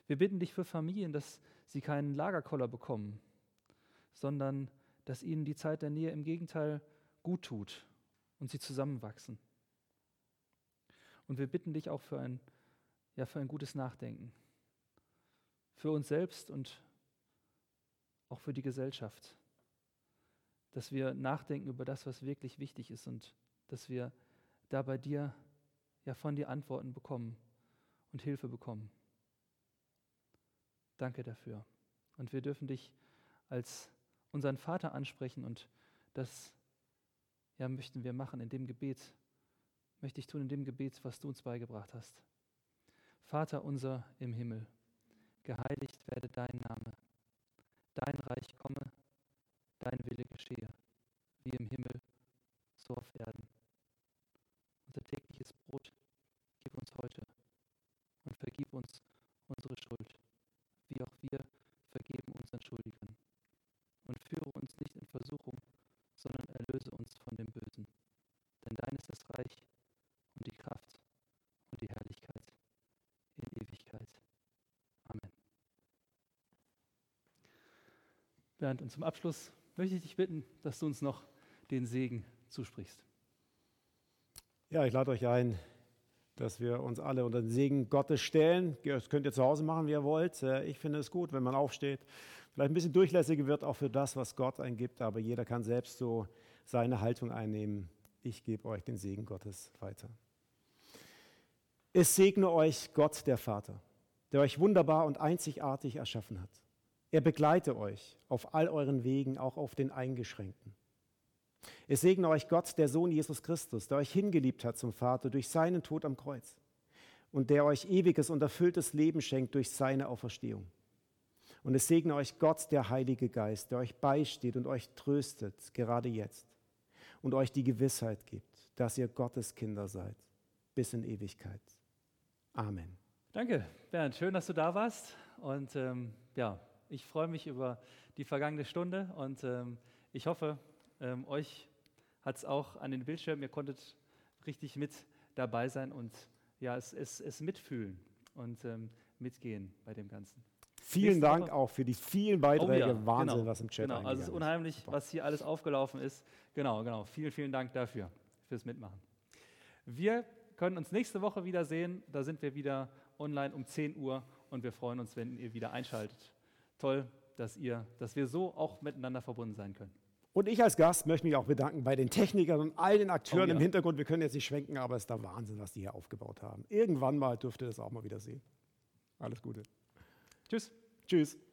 Wir bitten dich für Familien, dass sie keinen Lagerkoller bekommen, sondern dass ihnen die Zeit der Nähe im Gegenteil gut tut und sie zusammenwachsen. Und wir bitten dich auch für ein, ja, für ein gutes Nachdenken. Für uns selbst und auch für die Gesellschaft. Dass wir nachdenken über das, was wirklich wichtig ist und dass wir da bei dir ja von dir Antworten bekommen und Hilfe bekommen. Danke dafür. Und wir dürfen dich als unseren Vater ansprechen und das ja, möchten wir machen in dem Gebet, möchte ich tun in dem Gebet, was du uns beigebracht hast. Vater unser im Himmel, geheiligt werde dein Name, dein Reich komme, dein Wille geschehe, wie im Himmel, so auf Erden. Unser tägliches Brot gib uns heute und vergib uns unsere Schuld, wir vergeben unseren Schuldigern. Und führe uns nicht in Versuchung, sondern erlöse uns von dem Bösen. Denn dein ist das Reich und die Kraft und die Herrlichkeit in Ewigkeit. Amen. Bernd, und zum Abschluss möchte ich dich bitten, dass du uns noch den Segen zusprichst. Ja, ich lade euch ein, dass wir uns alle unter den Segen Gottes stellen. Das könnt ihr zu Hause machen, wie ihr wollt. Ich finde es gut, wenn man aufsteht, vielleicht ein bisschen durchlässiger wird, auch für das, was Gott eingibt, aber jeder kann selbst so seine Haltung einnehmen. Ich gebe euch den Segen Gottes weiter. Es segne euch Gott, der Vater, der euch wunderbar und einzigartig erschaffen hat. Er begleite euch auf all euren Wegen, auch auf den eingeschränkten. Es segne euch Gott, der Sohn Jesus Christus, der euch hingeliebt hat zum Vater durch seinen Tod am Kreuz und der euch ewiges und erfülltes Leben schenkt durch seine Auferstehung. Und es segne euch Gott, der Heilige Geist, der euch beisteht und euch tröstet, gerade jetzt, und euch die Gewissheit gibt, dass ihr Gottes Kinder seid, bis in Ewigkeit. Amen. Danke, Bernd. Schön, dass du da warst. Und ähm, ja, ich freue mich über die vergangene Stunde und ähm, ich hoffe, ähm, euch hat es auch an den Bildschirmen, ihr konntet richtig mit dabei sein und ja, es, es, es mitfühlen und ähm, mitgehen bei dem Ganzen. Vielen Nächste Dank Woche- auch für die vielen Beiträge. Oh ja, Wahnsinn, genau, was im Chat Genau, also es ist unheimlich, Super. was hier alles aufgelaufen ist. Genau, genau. Vielen, vielen Dank dafür, fürs Mitmachen. Wir können uns nächste Woche wiedersehen. Da sind wir wieder online um 10 Uhr und wir freuen uns, wenn ihr wieder einschaltet. Toll, dass, ihr, dass wir so auch miteinander verbunden sein können. Und ich als Gast möchte mich auch bedanken bei den Technikern und all den Akteuren Oh ja. im Hintergrund. Wir können jetzt nicht schwenken, aber es ist der Wahnsinn, was die hier aufgebaut haben. Irgendwann mal dürft ihr das auch mal wieder sehen. Alles Gute. Tschüss. Tschüss.